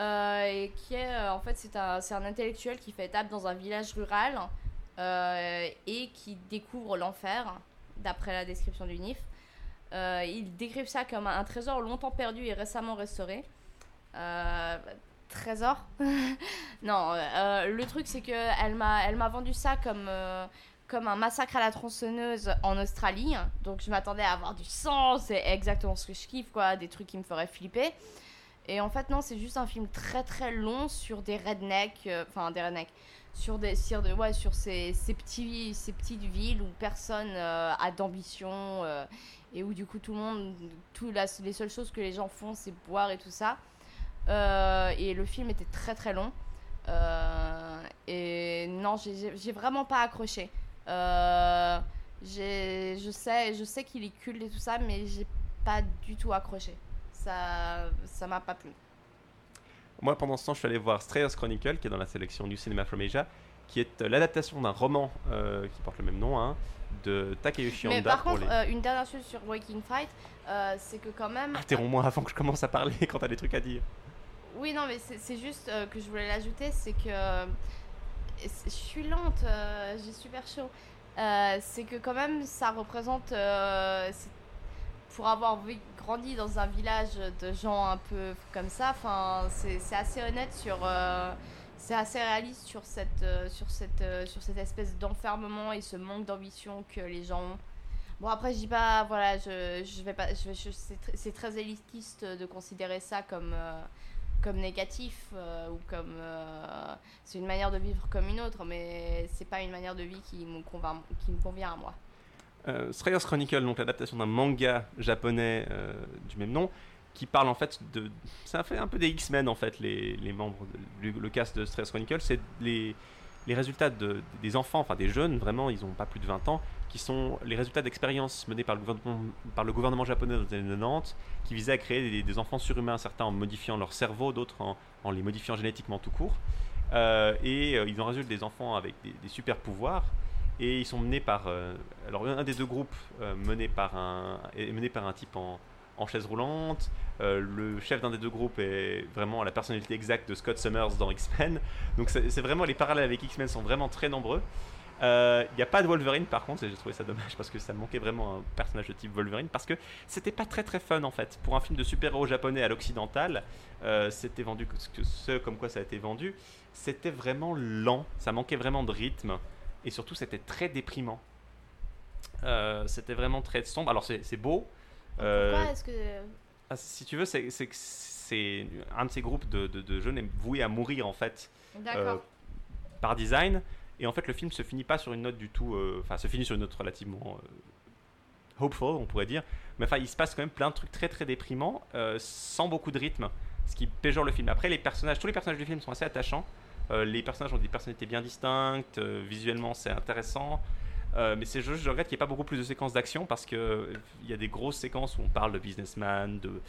euh, et qui est euh, en fait c'est un, un intellectuel qui fait étape dans un village rural euh, et qui découvre l'enfer d'après la description du NIF. Euh, ils décrivent ça comme un, trésor longtemps perdu et récemment restauré. Euh, trésor? Non, euh, le truc c'est que elle m'a vendu ça comme euh, comme un massacre à la tronçonneuse en Australie. Donc je m'attendais à avoir du sang, c'est exactement ce que je kiffe, quoi, des trucs qui me feraient flipper. Et en fait, non, c'est juste un film très très long sur des rednecks, enfin des rednecks, sur des, sur de, ouais, sur ces, ces petits, ces petites villes où personne euh, a d'ambition euh, et où du coup tout le monde, tout la, les seules choses que les gens font, c'est boire et tout ça. Euh, et le film était très très long. Euh, et non, j'ai- vraiment pas accroché. Je sais, je sais qu'il est culte et tout ça, mais j'ai pas du tout accroché. Ça, ça m'a pas plu. Moi, pendant ce temps, je suis allé voir Strayers Chronicle, qui est dans la sélection New Cinema from Asia, qui est euh, l'adaptation d'un roman euh, qui porte le même nom, hein, de Takeuchi Mais Honda. par pour contre, les- euh, une dernière chose sur Waking Fight, euh, c'est que quand même. Interromps-moi avant que je commence à parler quand t'as des trucs à dire. Oui, non, mais c'est juste que je voulais l'ajouter, c'est que je suis lente, j'ai super chaud. C'est que quand même, ça représente, c'est- pour avoir grandi dans un village de gens un peu comme ça, enfin, c'est assez honnête sur, euh, c'est assez réaliste sur cette, euh, sur cette, euh, sur cette espèce d'enfermement et ce manque d'ambition que les gens ont. Bon après je dis pas voilà je, je vais pas je, je- c'est tr- très élitiste de considérer ça comme comme négatif ou comme c'est une manière de vivre comme une autre mais c'est pas une manière de vie qui me convainc qui me convient à moi Euh, Strayers Chronicle, donc l'adaptation d'un manga japonais euh, du même nom, qui parle en fait de. Ça fait un peu des X-Men en fait, les, les membres, de- le, cast de Strayers Chronicle, c'est les, les résultats de, des enfants, enfin des jeunes, vraiment, ils n'ont pas plus de 20 ans, qui sont les résultats d'expériences menées par le, gouvernement, par le gouvernement japonais dans les années 90, qui visaient à créer des, enfants surhumains, certains en modifiant leur cerveau, d'autres en, les modifiant génétiquement tout court. Euh, et ils en résultent des enfants avec des super pouvoirs. Et ils sont menés par. euh, alors, un des deux groupes euh, mené par un, est mené par un type en, en chaise roulante. Euh, le chef d'un des deux groupes est vraiment la personnalité exacte de Scott Summers dans X-Men. Donc, c'est vraiment. Les parallèles avec X-Men sont vraiment très nombreux. Il n'y a pas de Wolverine par contre, et j'ai trouvé ça dommage parce que ça manquait vraiment un personnage de type Wolverine parce que c'était pas très très fun en fait. Pour un film de super-héros japonais à l'occidental, c'était vendu ce comme quoi ça a été vendu, c'était vraiment lent, ça manquait vraiment de rythme et surtout c'était très déprimant. Euh, c'était vraiment très sombre. Alors c'est beau. Euh, pourquoi est-ce que ah, si tu veux, c'est un de ces groupes de, de- de jeunes est voué à mourir en fait d'accord euh, par design. Et en fait, le film se finit pas sur une note du tout. euh, Enfin, se finit sur une note relativement euh, hopeful, on pourrait dire. Mais enfin, il se passe quand même plein de trucs très très déprimants, euh, sans beaucoup de rythme, ce qui péjore le film. Après, les personnages, tous les personnages du film sont assez attachants. Euh, les personnages ont des personnalités bien distinctes. euh, visuellement, c'est intéressant. Euh, mais c'est je regrette qu'il n'y ait pas beaucoup plus de séquences d'action parce que euh, il y a des grosses séquences où on parle de businessman, de,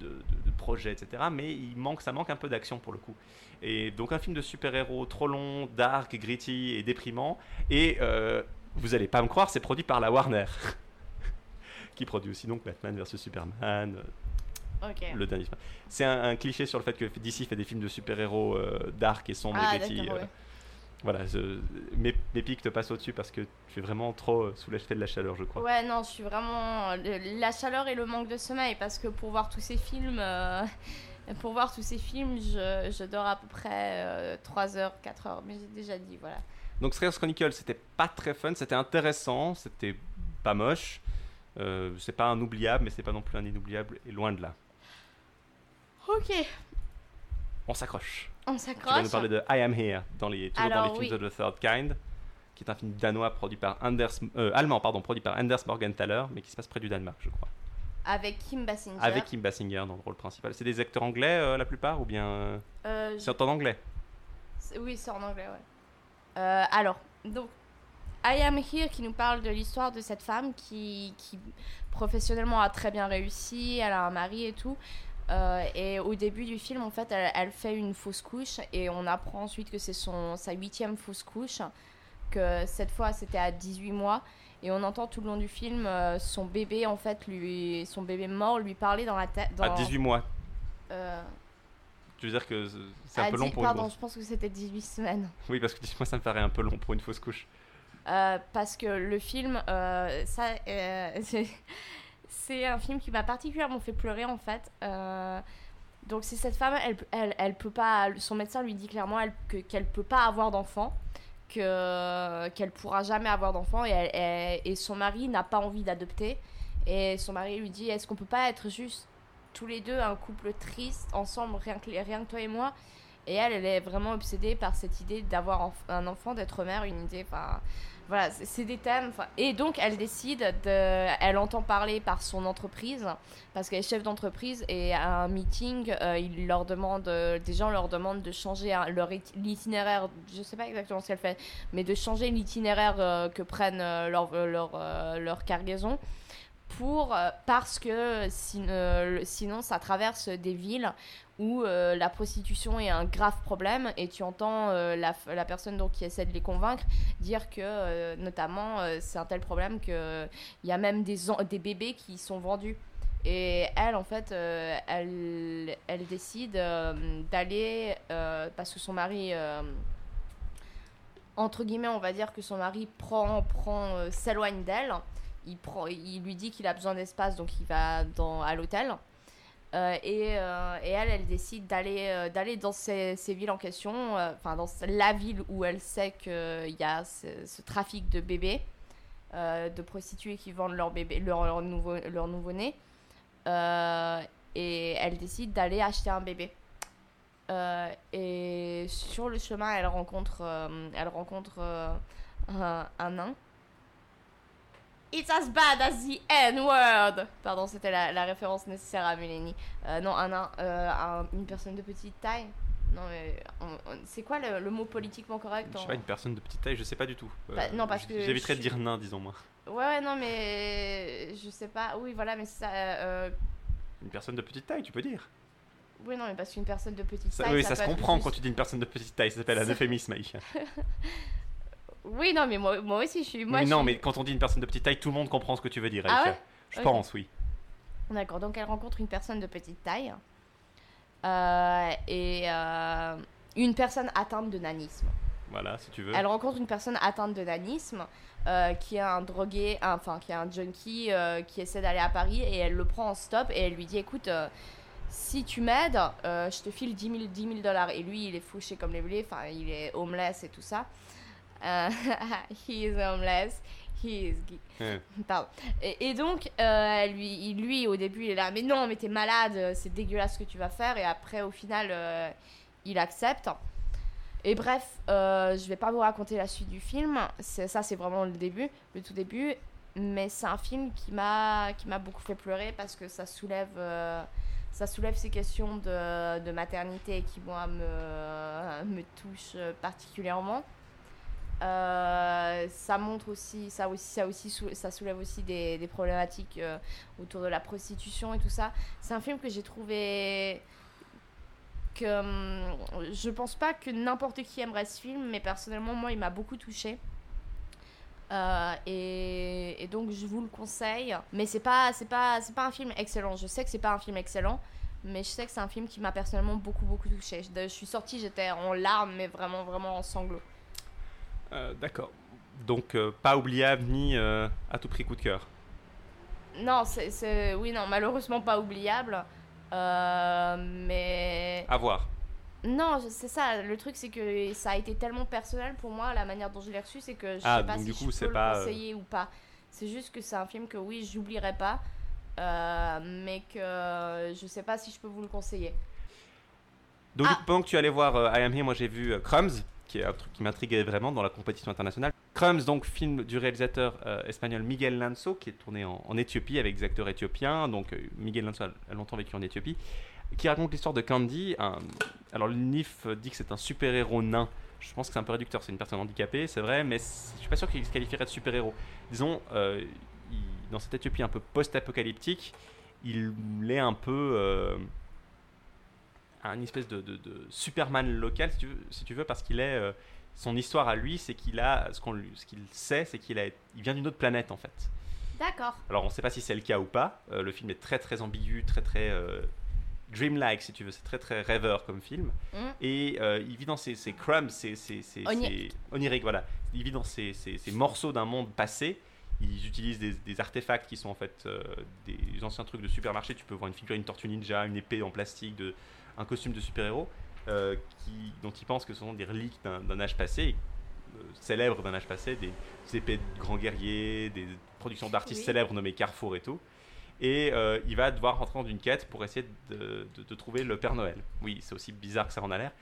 de, projets, etc. Mais il manque, ça manque un peu d'action pour le coup. Et donc un film de super-héros trop long, dark, gritty et déprimant. Et vous allez pas me croire, c'est produit par la Warner. qui produit aussi donc Batman vs Superman, euh, ok le dernier. C'est un, un cliché sur le fait que DC fait des films de super-héros euh, dark et sombres ah et gritty. euh, ouais. Voilà, je- mes, mes pics te passent au-dessus parce que tu es vraiment trop euh, sous l'effet de la chaleur, je crois. Ouais, non, je suis vraiment. le- La chaleur et le manque de sommeil, parce que pour voir tous ces films, euh, pour voir tous ces films, je, je dors à peu près 3 heures, 4 heures, mais j'ai déjà dit, voilà. Donc Strayers Chronicle, c'était pas très fun, c'était intéressant, c'était pas moche. Euh, c'est pas un oubliable, mais c'est pas non plus un inoubliable, et loin de là. Ok, On s'accroche. on Tu vas nous s'accroche. parler de I Am Here, dans les, toujours dans les films oui. de The Third Kind, qui est un film danois produit par Anders, euh, allemand pardon, produit par Anders Morgenthaler, mais qui se passe près du Danemark, je crois. Avec Kim Basinger. Avec Kim Basinger dans le rôle principal. C'est des acteurs anglais euh, la plupart, ou bien euh, Euh, c'est en anglais? Oui, c'est en anglais, ouais. Alors, donc, I Am Here qui nous parle de l'histoire de cette femme qui, qui professionnellement a très bien réussi, elle a un mari et tout. Euh, et au début du film, en fait, elle, elle fait une fausse couche et on apprend ensuite que c'est son, sa huitième fausse couche, que cette fois c'était à 18 mois. Et on entend tout le long du film euh, son bébé, en fait, lui, son bébé mort lui parler dans la tête. À 18 mois. euh, Tu veux dire que c'est un à peu long pour Pardon, une je pense que c'était 18 semaines. Oui, parce que 18 mois, ça me paraît un peu long pour une fausse couche. Euh, parce que le film, euh, ça, euh, c'est- un film qui m'a particulièrement fait pleurer en fait. Euh, donc c'est cette femme, elle, elle, elle peut pas, son médecin lui dit clairement elle, que qu'elle peut pas avoir d'enfant, que qu'elle pourra jamais avoir d'enfant et, elle- et son mari n'a pas envie d'adopter et son mari lui dit est-ce qu'on peut pas être juste tous les deux un couple triste ensemble, rien que, rien que toi et moi. Et elle, elle est vraiment obsédée par cette idée d'avoir un enfant, d'être mère, une idée. Enfin, voilà, c'est des thèmes. Et donc, elle décide de. Elle entend parler par son entreprise, parce qu'elle est chef d'entreprise, et à un meeting, euh, leur demande, euh, des gens leur demandent de changer l'itinéraire. Je sais pas exactement ce qu'elle fait, mais de changer l'itinéraire euh, que prennent euh, leur, leur, leur cargaison. Pour, euh, parce que sinon ça traverse des villes où euh, la prostitution est un grave problème et tu entends euh, la, la personne donc, qui essaie de les convaincre dire que notamment c'est un tel problème que il y a même des, des bébés qui sont vendus. Et elle en fait elle, elle décide d'aller parce que son mari entre guillemets on va dire que son mari prend, prend s'éloigne d'elle il, prend, il lui dit qu'il a besoin d'espace donc il va dans, à l'hôtel euh, et, euh, et elle, elle décide d'aller euh, d'aller dans ces, ces villes en question, enfin dans la ville où elle sait qu'il y a ce, trafic de bébés, de prostituées qui vendent leur bébé, leur, leur nouveau leur nouveau-né, Euh, et elle décide d'aller acheter un bébé. Et sur le chemin, elle rencontre, elle rencontre un, un nain. It's as bad as the N-word! Pardon, c'était la, la référence nécessaire à Mulaney. Euh, non, un nain, euh, un- une personne de petite taille. Non, mais c'est quoi le, le mot politiquement correct Je sais en- pas, une personne de petite taille, je sais pas du tout. Euh, Bah, non, parce que J'éviterais de dire nain, disons moi. Ouais, ouais, non, mais je sais pas. Oui, voilà, mais ça. euh, Une personne de petite taille, tu peux dire. Oui, non, mais parce qu'une personne de petite Ça, taille. oui, ça, peut se comprend juste- quand tu dis une personne de petite taille, ça s'appelle un Ça- euphémisme, Aïcha. Oui, non, mais moi, moi aussi, je suis. Moi, mais je non, suis- mais quand on dit une personne de petite taille, tout le monde comprend ce que tu veux dire, Ah ouais Je pense, oui. D'accord, donc elle rencontre une personne de petite taille. euh, et euh, une personne atteinte de nanisme. Voilà, si tu veux. Elle rencontre une personne atteinte de nanisme euh, qui est un drogué, enfin qui est un junkie qui essaie d'aller à Paris et elle le prend en stop et elle lui dit écoute, si tu m'aides, je te file 10 000, 10 000 dollars. Et lui, il est fauché comme les blés, enfin il est homeless et tout ça. Euh, he is homeless. He is gay. Pardon. Et, et donc, euh, lui, au début, il est là, mais non, mais t'es malade, c'est dégueulasse ce que tu vas faire. Et après, au final, euh, il accepte. Et bref, euh, je vais pas vous raconter la suite du film. Ça, c'est vraiment le début, le tout début. Mais c'est un film qui m'a, qui m'a beaucoup fait pleurer parce que ça soulève, euh, ça soulève ces questions de, de maternité qui, moi, me, me touchent particulièrement. Euh, ça montre aussi, ça aussi, ça aussi, ça soulève aussi des, problématiques euh, autour de la prostitution et tout ça. C'est un film que j'ai trouvé que hum, je pense pas que n'importe qui aimerait ce film, mais personnellement moi il m'a beaucoup touché. et, et donc je vous le conseille, mais c'est pas c'est pas c'est pas un film excellent. Je sais que c'est pas un film excellent, mais je sais que c'est un film qui m'a personnellement beaucoup beaucoup touché. Je suis sortie, j'étais en larmes, mais vraiment vraiment en sanglots. Euh, D'accord. Donc, euh, pas oubliable ni euh, à tout prix coup de cœur. Non, c'est, oui, non, malheureusement pas oubliable. Mais À voir. non, c'est ça. Le truc, c'est que ça a été tellement personnel pour moi, la manière dont je l'ai reçu, c'est que je Ah, sais pas si je peux pas, le conseiller ou pas. C'est juste que c'est un film que oui, j'oublierai pas, euh, mais que je sais pas si je peux vous le conseiller. Donc, Ah. pendant que tu allais voir euh, I Am Here, moi j'ai vu euh, Crumbs, qui est un truc qui m'intriguait vraiment dans la compétition internationale. Crumbs, donc film du réalisateur euh, espagnol Miguel Lanzo, qui est tourné en, Éthiopie avec des acteurs éthiopiens. Donc, euh, Miguel Lanzo a, longtemps vécu en Éthiopie, qui raconte l'histoire de Candy. alors, le NIF dit que c'est un super-héros nain. Je pense que c'est un peu réducteur, c'est une personne handicapée, c'est vrai, mais je suis pas sûr qu'il se qualifierait de super-héros. Disons, euh, dans cette Éthiopie un peu post-apocalyptique, il est un peu. Un espèce de, de- de Superman local, si tu veux, si tu veux parce qu'il est. euh, son histoire à lui, c'est qu'il a. Ce qu'on lui- ce qu'il sait, c'est qu'il il vient d'une autre planète en fait. D'accord. Alors on ne sait pas si c'est le cas ou pas. Euh, le film est très très ambigu, très très. euh, dreamlike si tu veux, c'est très très rêveur comme film. Mm. Et il vit dans ses, ses crumbs, ses, ses, ses- Onirique. voilà. Il vit dans ces, morceaux d'un monde passé. Ils utilisent des, des artefacts qui sont en fait euh, des anciens trucs de supermarché. Tu peux voir une figurine tortue ninja, une épée en plastique, de, un costume de super-héros, euh, qui, dont ils pensent que ce sont des reliques d'un âge passé, euh, célèbres d'un âge passé, des, des épées de grands guerriers, des productions d'artistes Oui. célèbres nommées Carrefour et tout. Et euh, il va devoir rentrer dans une quête pour essayer de, de- de trouver le Père Noël. Oui, c'est aussi bizarre que ça en a l'air.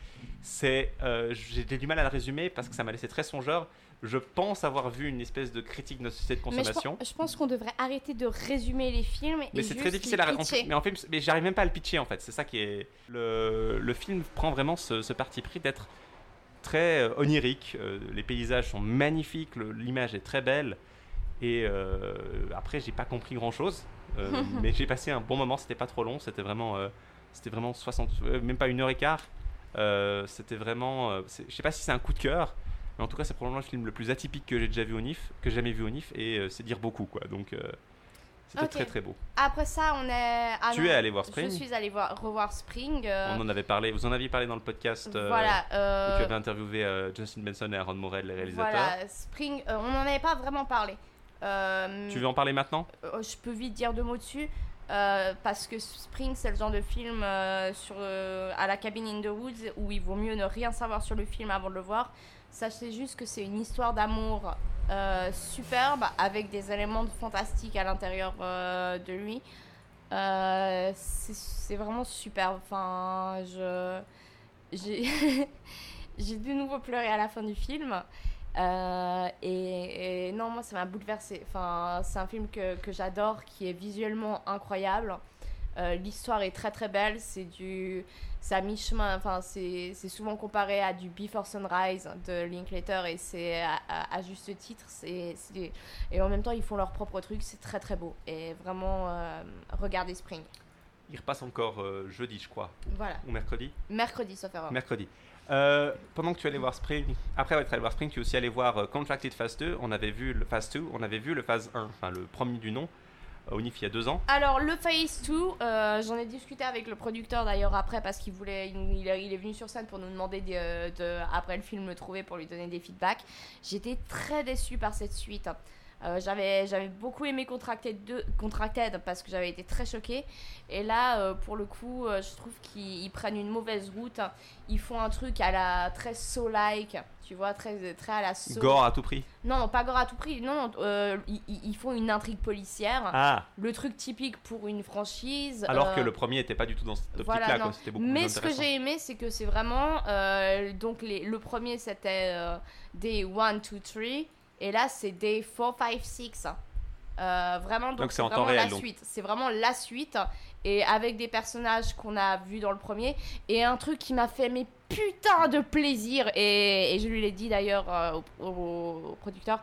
J'ai du mal à le résumer parce que ça m'a laissé très songeur. Je pense avoir vu une espèce de critique de notre société de Mais je, consommation. je pense qu'on devrait arrêter de résumer les films. Mais c'est très difficile à raconter. pitcher. Mais en fait, mais j'arrive même pas à le pitcher en fait. C'est ça qui est. Le, le film prend vraiment ce, ce parti pris d'être très euh, onirique. Euh, les paysages sont magnifiques, l'image est très belle. Et euh, après, j'ai pas compris grand chose. mais j'ai passé un bon moment. C'était pas trop long. C'était vraiment, euh, c'était vraiment 60, euh, même pas une heure et quart. Euh, c'était vraiment. euh, je sais pas si c'est un coup de cœur. Mais en tout cas, c'est probablement le film le plus atypique que j'ai déjà vu au NIF, que j'ai jamais vu au NIF, et euh, c'est dire beaucoup, quoi. Donc, euh, c'était très très beau. Après ça, on est. ah Tu non, es allé voir Spring Je suis allé voir, revoir Spring. euh, On en avait parlé, vous en aviez parlé dans le podcast voilà. où tu avais interviewé Justin Benson et Aaron Morel, les réalisateurs. Voilà, Spring, on n'en avait pas vraiment parlé. Tu veux en parler maintenant? je peux vite dire deux mots dessus. euh, parce que Spring, c'est le genre de film euh, sur, euh, à la cabine in the woods où il vaut mieux ne rien savoir sur le film avant de le voir. Sachez juste que c'est une histoire d'amour euh, superbe avec des éléments de fantastique à l'intérieur euh, de lui. Euh, c'est vraiment superbe. Enfin, je j'ai de nouveau pleuré à la fin du film. Et, non, moi, ça m'a bouleversé. Enfin, c'est un film que, que j'adore, qui est visuellement incroyable. Euh, L'histoire est très très belle. C'est du, c'est à mi-chemin. Enfin, c'est souvent comparé à du Before Sunrise de Linklater et c'est à, à- à juste titre. Et en même temps, ils font leur propre truc. C'est très très beau. Et vraiment, euh, regardez Spring. Il repasse encore euh, jeudi, je crois, Voilà, ou mercredi mercredi, sauf erreur. Mercredi. Euh, pendant que tu allais voir Spring, après être allé voir Spring, tu es aussi allé voir Contracted Phase 2. On avait vu le Phase 2, on avait vu le Phase 1, enfin le premier du nom, il y a deux ans. Alors, le Phase 2, euh, j'en ai discuté avec le producteur d'ailleurs après parce qu'il voulait, il, est venu sur scène pour nous demander de, de- après le film le trouver pour lui donner des feedbacks. J'étais très déçue par cette suite. Euh, j'avais, j'avais beaucoup aimé Contracted, 2, Contracted parce que j'avais été très choquée. Et là, euh, pour le coup, euh, je trouve qu'ils ils prennent une mauvaise route. Ils font un truc à la très so-like, tu vois, très, très à la so. Gore à tout prix? Non, non, pas gore à tout prix. Non, non, ils, font une intrigue policière Ah, le truc typique pour une franchise. alors que le premier était pas du tout dans cette optique-là, voilà, quoi. non. C'était beaucoup Mais plus ce que j'ai aimé, c'est que c'est vraiment. donc, les, le premier, c'était Day 1, 2, 3. Et là, c'est Day 4, 5, 6. Euh, vraiment, donc, Donc c'est en temps vraiment réel, la donc. suite. C'est vraiment la suite. Et avec des personnages qu'on a vus dans le premier. Et un truc qui m'a fait mais putain de plaisir. Et, et je lui l'ai dit d'ailleurs euh, au, au- au producteur.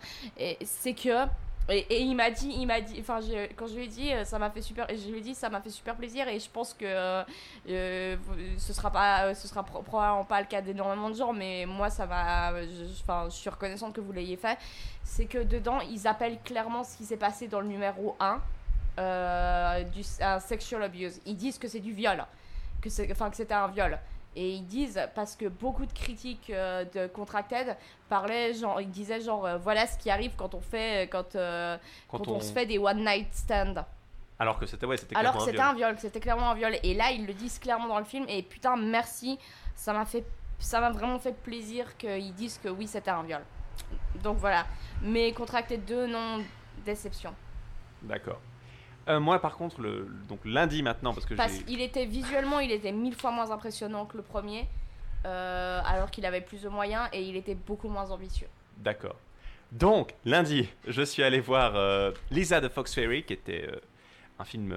C'est que. Et, il m'a dit, il m'a dit, enfin, quand je lui ai dit, euh, ça m'a fait super, je lui ai dit, ça m'a fait super plaisir, et je pense que euh, euh, ce sera pas, ce sera pro- probablement pas le cas d'énormément de gens, mais moi, ça m'a, je- enfin, je suis reconnaissante que vous l'ayez fait. C'est que dedans, ils appellent clairement ce qui s'est passé dans le numéro 1 euh, du un sexual abuse. Ils disent que c'est du viol, que c'est, enfin, que c'était un viol. Et ils disent, parce que beaucoup de critiques euh, de Contracted parlaient, genre, ils disaient genre, euh, voilà ce qui arrive quand on fait, quand, euh, Quand quand, on... on- se fait des one night stand. Alors que c'était ouais, c'était Alors que c'était viol. un viol, c'était clairement un viol. Et là, ils le disent clairement dans le film. Et putain, merci. Ça m'a fait, ça m'a vraiment fait plaisir qu'ils disent que oui, c'était un viol. Donc voilà. Mais Contracted 2, non, déception. D'accord. Euh, moi, par contre, le, donc lundi maintenant, parce que Parce qu'il était visuellement, il était mille fois moins impressionnant que le premier. euh, alors qu'il avait plus de moyens et il était beaucoup moins ambitieux. D'accord. Donc, lundi, je suis allé voir euh, Lisa de Fox Ferry, qui était un film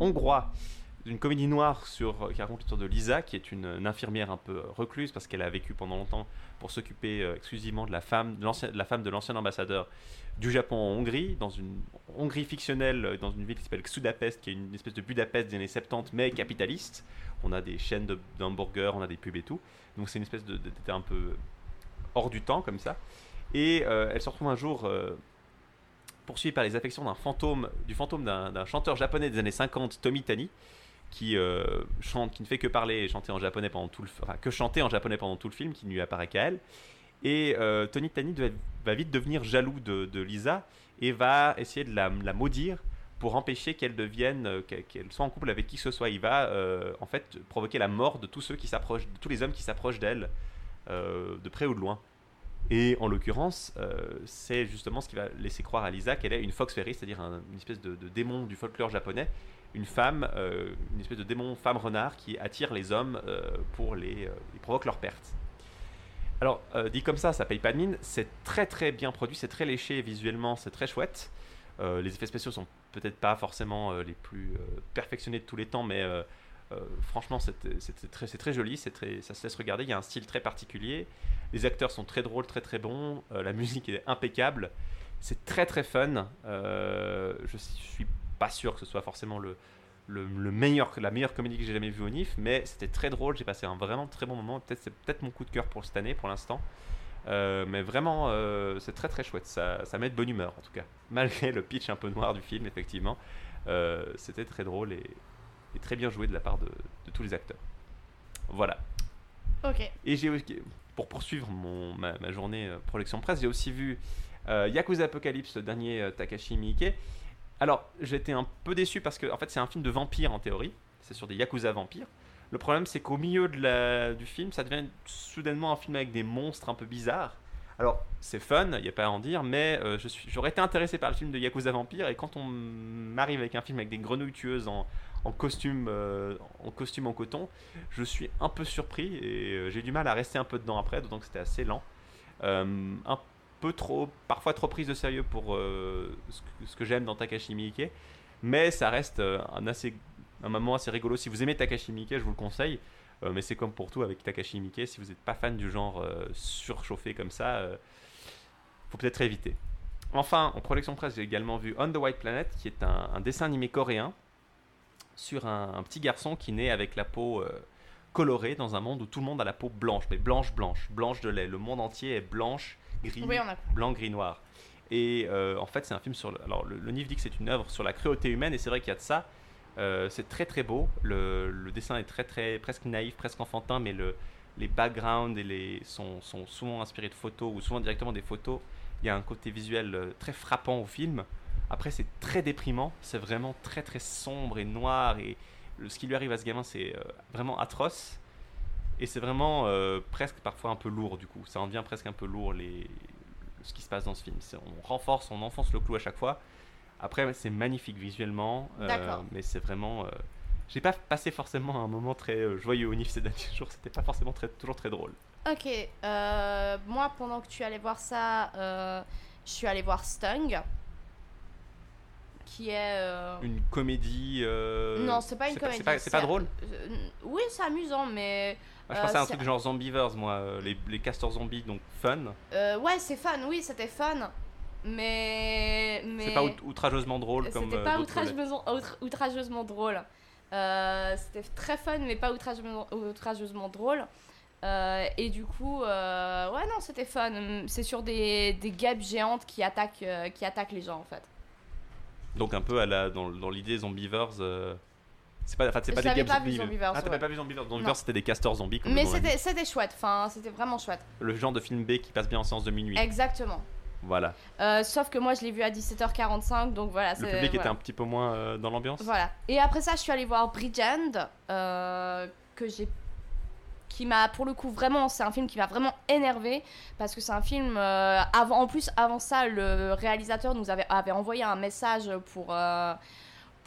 hongrois, une comédie noire sur, euh, qui raconte l'histoire de Lisa, qui est une, infirmière un peu euh, recluse, parce qu'elle a vécu pendant longtemps pour s'occuper euh, exclusivement de la femme de l'ancien- l'ancien ambassadeur du Japon en Hongrie, dans une Hongrie fictionnelle, dans une ville qui s'appelle Sudapest, qui est une espèce de Budapest des années 70, mais capitaliste. On a des chaînes de- d'hamburgers, on a des pubs et tout. Donc c'est une espèce de- un peu hors du temps, comme ça. Et elle se retrouve un jour poursuivie par les affections d'un fantôme, du fantôme d'un d'un chanteur japonais des années 50, Tommy Tani, qui euh, chante, qui ne fait que parler et chanter en japonais pendant tout le, que chanter en japonais pendant tout le film, qui ne lui apparaît qu'à elle. Et euh, Tony Tani va vite devenir jaloux de, Lisa et va essayer de la, maudire pour empêcher qu'elle devienne, euh, qu'elle soit en couple avec qui que ce soit. Il va en fait provoquer la mort de tous ceux qui s'approchent, de tous les hommes qui s'approchent d'elle, de près ou de loin. Et en l'occurrence, c'est justement ce qui va laisser croire à Lisa qu'elle est une fox fairy, c'est-à-dire un- une espèce de démon du folklore japonais, une femme, euh, une espèce de démon femme renard qui attire les hommes euh, pour les, euh, ils provoquent leur perte. Alors, euh, dit comme ça, ça paye pas de mine. C'est très très bien produit, c'est très léché visuellement, c'est très chouette. Les effets spéciaux sont peut-être pas forcément les plus perfectionnés de tous les temps, mais franchement, c'est très, joli, ça se laisse regarder. Il y a un style très particulier. Les acteurs sont très drôles, très très bons. La musique est impeccable. C'est très très fun. Je, suis pas sûr que ce soit forcément le, le, le meilleur, la meilleure comédie que j'ai jamais vue au NIF, mais c'était très drôle. J'ai passé un vraiment très bon moment. Peut-être c'est peut-être mon coup de cœur pour cette année pour l'instant. Euh, mais vraiment, euh, c'est très très chouette. Ça, ça met de bonne humeur en tout cas. Malgré le pitch un peu noir du film, effectivement, Euh, c'était très drôle et, et très bien joué de la part de, de tous les acteurs. Voilà. Ok. Et j'ai pour poursuivre mon, ma, ma journée projection presse, j'ai aussi vu Yakuza Apocalypse, le dernier Takashi Miike. Alors, j'étais un peu déçu parce que en fait, c'est un film de vampires en théorie. C'est sur des Yakuza vampires. Le problème, c'est qu'au milieu du film, ça devient soudainement un film avec des monstres un peu bizarres. Alors, c'est fun, il n'y a pas à en dire, mais euh, j'aurais été intéressé par le film de Yakuza Vampire, et quand on m'arrive avec un film avec des grenouilles tueuses en, euh, en costume en coton, je suis un peu surpris et euh, j'ai du mal à rester un peu dedans après, d'autant que c'était assez lent. Peu trop, parfois trop prise de sérieux pour euh, ce que, j'aime dans Takashi Miike, mais ça reste euh, un, assez, un moment assez rigolo. Si vous aimez Takashi Miike, je vous le conseille, euh, mais c'est comme pour tout avec Takashi Miike, si vous n'êtes pas fan du genre surchauffé comme ça, faut peut-être éviter. Enfin, en projection presse, j'ai également vu On the White Planet, qui est un, dessin animé coréen sur un, un petit garçon qui naît avec la peau colorée dans un monde où tout le monde a la peau blanche, mais blanche, blanche, blanche de lait. Le monde entier est blanche, gris, Oui, on a. blanc, gris, noir. Et euh, en fait, c'est un film sur. le- alors, le, le NIF dit que c'est une œuvre sur la cruauté humaine, et c'est vrai qu'il y a de ça. Euh, c'est très très beau. Le, le dessin est très très presque naïf, presque enfantin, mais le, les backgrounds et les, sont, sont souvent inspirés de photos ou souvent directement des photos. Il y a un côté visuel euh, très frappant au film. Après, c'est très déprimant. C'est vraiment très très sombre et noir. Et ce qui lui arrive à ce gamin, c'est vraiment atroce. Et c'est vraiment euh, presque parfois un peu lourd du coup. Ça en devient presque un peu lourd les... ce qui se passe dans ce film. On renforce, on enfonce le clou à chaque fois. Après, c'est magnifique visuellement. euh, D'accord. mais c'est vraiment. euh, J'ai pas passé forcément un moment très euh, joyeux au NIF ces derniers jours. C'était pas forcément très, toujours très drôle. Ok, moi pendant que tu allais voir ça, je suis allée voir Stung, qui est... euh, Une comédie. euh, non, c'est pas une comédie. C'est pas, drôle euh, oui, c'est amusant, mais... Ah, Je euh, pensais à un c'est- truc genre Zombievers, moi. euh, Les, les castors zombies, donc fun. euh, ouais, c'est fun, oui, c'était fun. Mais... mais... C'est pas out- outrageusement drôle comme. C'était euh, pas outrageusement, outrageusement drôle. Euh, c'était très fun, mais pas outrageusement, outrageusement drôle. Euh, et du coup, euh, ouais, non, c'était fun. C'est sur des, des guêpes géantes qui attaquent, euh, qui attaquent les gens, en fait. Donc un peu à la, dans, dans l'idée Zombievers. C'est pas, enfin, c'est pas des games pas zombies. vu, Zombievers, Ah, t'avais ouais. pas vu Zombievers. Zombievers, c'était des castors zombies. Comme Mais le c'était c'était chouette, enfin, c'était vraiment chouette. Le genre de film B qui passe bien en séance de minuit. Exactement. Voilà. Euh, sauf que moi, je l'ai vu à 17h45, donc voilà. Le c'est- public était voilà. un petit peu moins euh, dans l'ambiance. Voilà. Et après ça, je suis allée voir Bridgend, euh, que j'ai qui m'a pour le coup vraiment c'est un film qui m'a vraiment énervé parce que c'est un film euh, avant en plus avant ça le réalisateur nous avait, avait envoyé un message pour euh,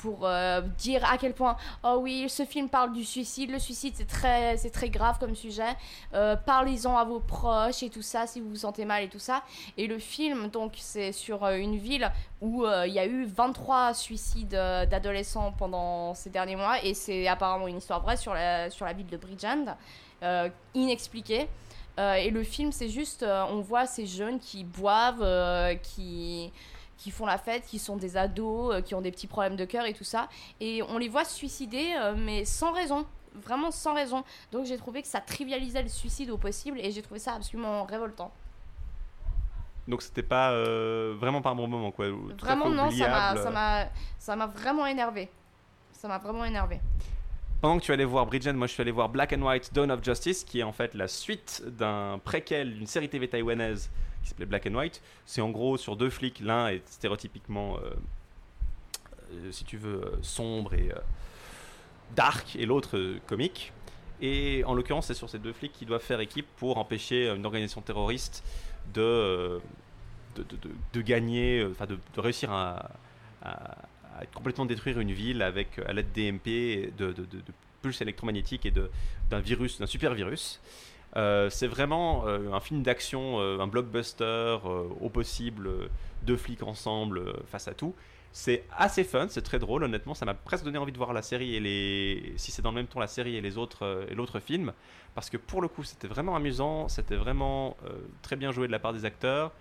pour euh, dire à quel point oh oui ce film parle du suicide le suicide c'est très c'est très grave comme sujet. Euh, parlez-en à vos proches et tout ça si vous vous sentez mal et tout ça. Et le film donc c'est sur euh, une ville où il y a eu 23 suicides d'adolescents pendant ces derniers mois. Et c'est apparemment une histoire vraie sur la, sur la ville de Bridgend, inexpliquée. Et le film, c'est juste, on voit ces jeunes qui boivent, qui, qui font la fête, qui sont des ados, euh, qui ont des petits problèmes de cœur et tout ça. Et on les voit se suicider, euh, mais sans raison. Vraiment sans raison. Donc j'ai trouvé que ça trivialisait le suicide au possible et j'ai trouvé ça absolument révoltant. Donc c'était pas euh, vraiment pas un bon moment quoi. tout Vraiment non, ça m'a, vraiment énervé. Ça m'a vraiment énervé. Pendant que tu allais voir Bridget, moi je suis allé voir Black and White Dawn of Justice, qui est en fait la suite d'un préquel d'une série TV taïwanaise qui s'appelait Black and White. C'est en gros sur deux flics, l'un est stéréotypiquement, euh, euh, si tu veux, euh, sombre et dark, et l'autre comique. Et en l'occurrence, c'est sur ces deux flics qui doivent faire équipe pour empêcher une organisation terroriste de, de, gagner, enfin de, réussir à, complètement détruire une ville avec à l'aide d'EMP, de, pulses électromagnétiques et d'un virus, d'un super virus. Euh, c'est vraiment euh, un film d'action, euh, un blockbuster au possible, deux flics ensemble face à tout. C'est assez fun, c'est très drôle, honnêtement, ça m'a presque donné envie de voir la série et les, si c'est dans le même ton la série et les autres et l'autre film, parce que pour le coup c'était vraiment amusant, c'était vraiment très bien joué de la part des acteurs,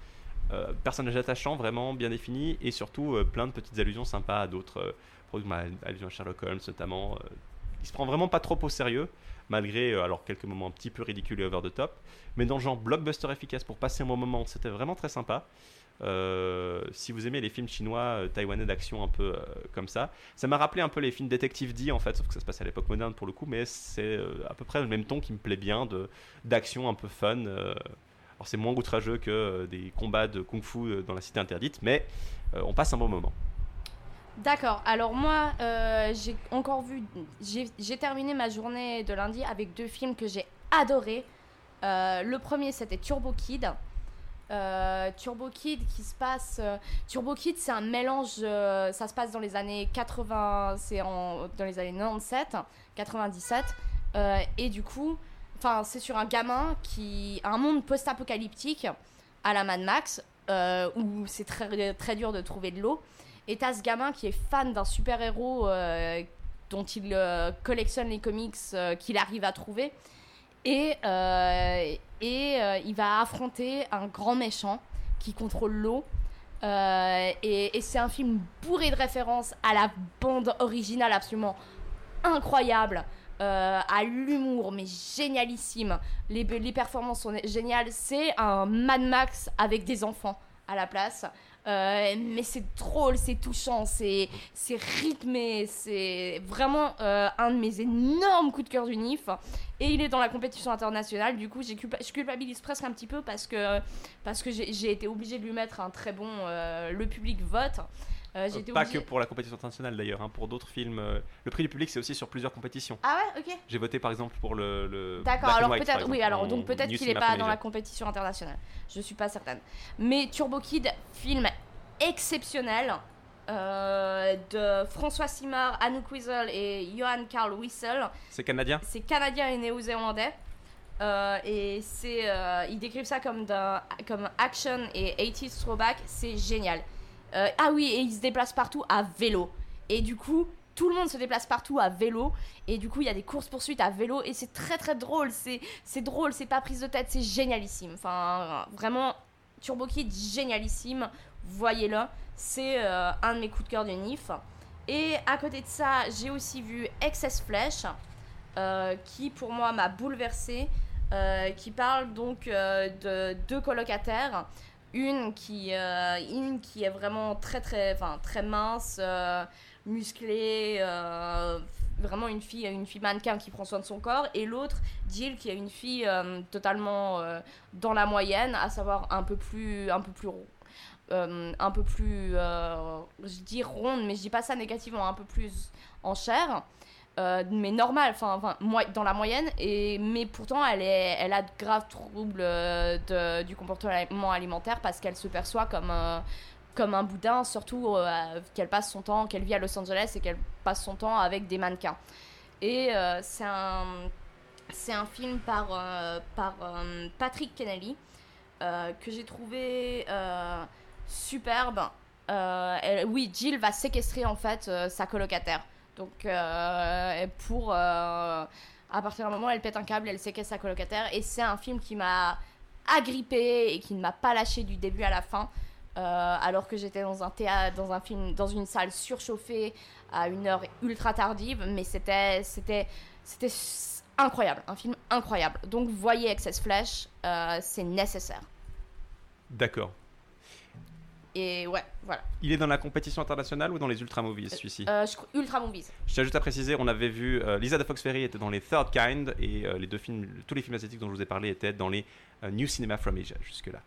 personnage attachant, vraiment bien défini et surtout plein de petites allusions sympas à d'autres allusion à Sherlock Holmes notamment. il se prend vraiment pas trop au sérieux, malgré euh, alors quelques moments un petit peu ridicules et over the top, mais dans le genre blockbuster efficace pour passer un bon moment, c'était vraiment très sympa. Euh, si vous aimez les films chinois, euh, taïwanais d'action un peu comme ça, ça m'a rappelé un peu les films Détective D en fait, sauf que ça se passe à l'époque moderne pour le coup, mais c'est à peu près le même ton qui me plaît bien, d'action un peu fun. alors c'est moins outrageux que des combats de kung-fu dans la cité interdite, mais on passe un bon moment. D'accord. Alors moi, euh, j'ai encore vu, j'ai terminé ma journée de lundi avec deux films que j'ai adorés. Euh, le premier, c'était Turbo Kid. Euh, Turbo Kid qui se passe. Turbo Kid, c'est un mélange. ça se passe dans les années 80, c'est dans les années 97, 97, euh, et du coup, enfin, c'est sur un gamin qui un monde post-apocalyptique à la Mad Max où c'est très très dur de trouver de l'eau. Et t'as ce gamin qui est fan d'un super-héros euh, dont il euh, collectionne les comics euh, qu'il arrive à trouver. Et, et il va affronter un grand méchant qui contrôle l'eau. Et c'est un film bourré de références à la bande originale absolument incroyable. à l'humour, mais génialissime. Les, les performances sont géniales. C'est un Mad Max avec des enfants à la place. Euh, mais c'est drôle, c'est touchant, c'est rythmé, c'est vraiment euh, un de mes énormes coups de cœur du NIF. Et il est dans la compétition internationale, du coup je culpabilise presque un petit peu parce que, parce que j'ai j'ai été obligée de lui mettre un très bon... euh, le public vote. Euh, Euh, pas obligée- que pour la compétition internationale d'ailleurs, hein, pour d'autres films. euh, le prix du public c'est aussi sur plusieurs compétitions. Ah ouais, ok. J'ai voté par exemple pour le. le D'accord, alors peut-être, oui, alors donc peut-être qu'il n'est pas dans la compétition internationale. Je suis pas certaine. Mais Turbo Kid, film exceptionnel euh, de François Simard, Anouk Wiesel et Johan Carl Wissel. C'est canadien? C'est canadien et néo-zélandais. Euh, et c'est, euh, ils décrivent ça comme, comme action et 80s throwback. C'est génial. Euh, ah oui, et ils se déplacent partout à vélo. Et du coup, tout le monde se déplace partout à vélo. Et du coup, il y a des courses-poursuites à vélo. Et c'est très très drôle. C'est, drôle, c'est pas prise de tête, c'est génialissime. Enfin, vraiment, Turbo Kid, génialissime. Voyez-le. C'est euh, un de mes coups de cœur du NIF. Et à côté de ça, j'ai aussi vu Excess Flesh, euh, qui pour moi m'a bouleversée, euh, qui parle donc de deux colocataires. Une qui, euh, une qui est vraiment très très, enfin, très mince, euh, musclée, euh, vraiment une fille, une fille mannequin qui prend soin de son corps, et l'autre, Jill, qui est une fille totalement dans la moyenne, à savoir un peu plus, un peu plus un peu plus, je dis ronde, mais je dis pas ça négativement, un peu plus en chair, euh, mais normal, enfin, dans la moyenne, et, mais pourtant elle, a de graves troubles euh, du comportement alimentaire parce qu'elle se perçoit comme, euh, un boudin, surtout qu'elle passe son temps, qu'elle vit à Los Angeles et qu'elle passe son temps avec des mannequins. Et c'est un, film par, Patrick Kennelly que j'ai trouvé superbe. Oui, Jill va séquestrer en fait sa colocataire. Donc euh, pour euh, à partir d'un moment, elle pète un câble, elle séquestre sa colocataire et c'est un film qui m'a agrippée et qui ne m'a pas lâché du début à la fin. Euh, alors que j'étais dans un théâtre, dans un film, dans une salle surchauffée à une heure ultra tardive, mais c'était, c'était, c'était incroyable, un film incroyable. Donc voyez Excess Flash, euh, c'est nécessaire. D'accord. Et ouais, voilà. Il est dans la compétition internationale ou dans les Ultra Movies celui-ci Euh, je crois- Ultra Movies. Je tiens juste à préciser, on avait vu euh, Lisa de Fox Ferry était dans les Third Kind et euh, les deux films, tous les films asiatiques dont je vous ai parlé étaient dans les euh, New Cinema from Asia jusque-là.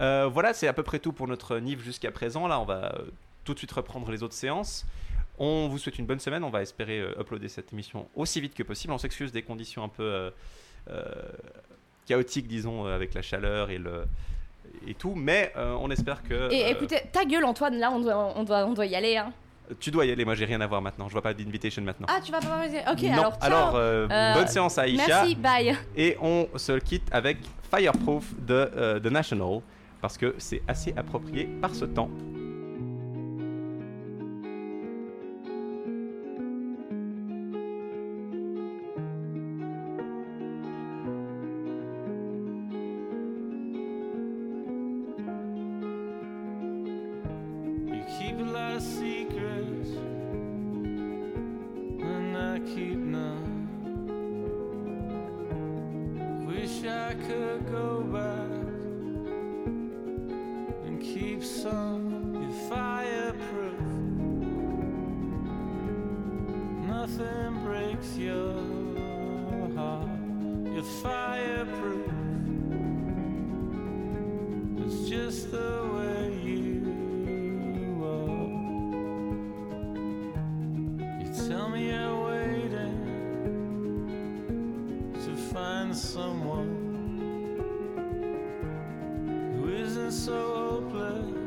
Euh, voilà, c'est à peu près tout pour notre NIF jusqu'à présent. Là, on va euh, tout de suite reprendre les autres séances. On vous souhaite une bonne semaine. On va espérer euh, uploader cette émission aussi vite que possible. On s'excuse des conditions un peu euh, euh, chaotiques, disons, euh, avec la chaleur et le, et tout, mais euh, on espère que. Et euh, écoutez, ta gueule, Antoine, là, on doit, on doit, on doit y aller. Hein. Tu dois y aller, moi j'ai rien à voir maintenant, je vois pas d'invitation maintenant. Ah, tu vas pas. Ok, non, alors, ciao. euh, Euh, bonne séance à Aïcha. Merci, bye. Et on se quitte avec Fireproof de euh, The National, parce que c'est assez approprié par ce temps. Someone who isn't so hopeless.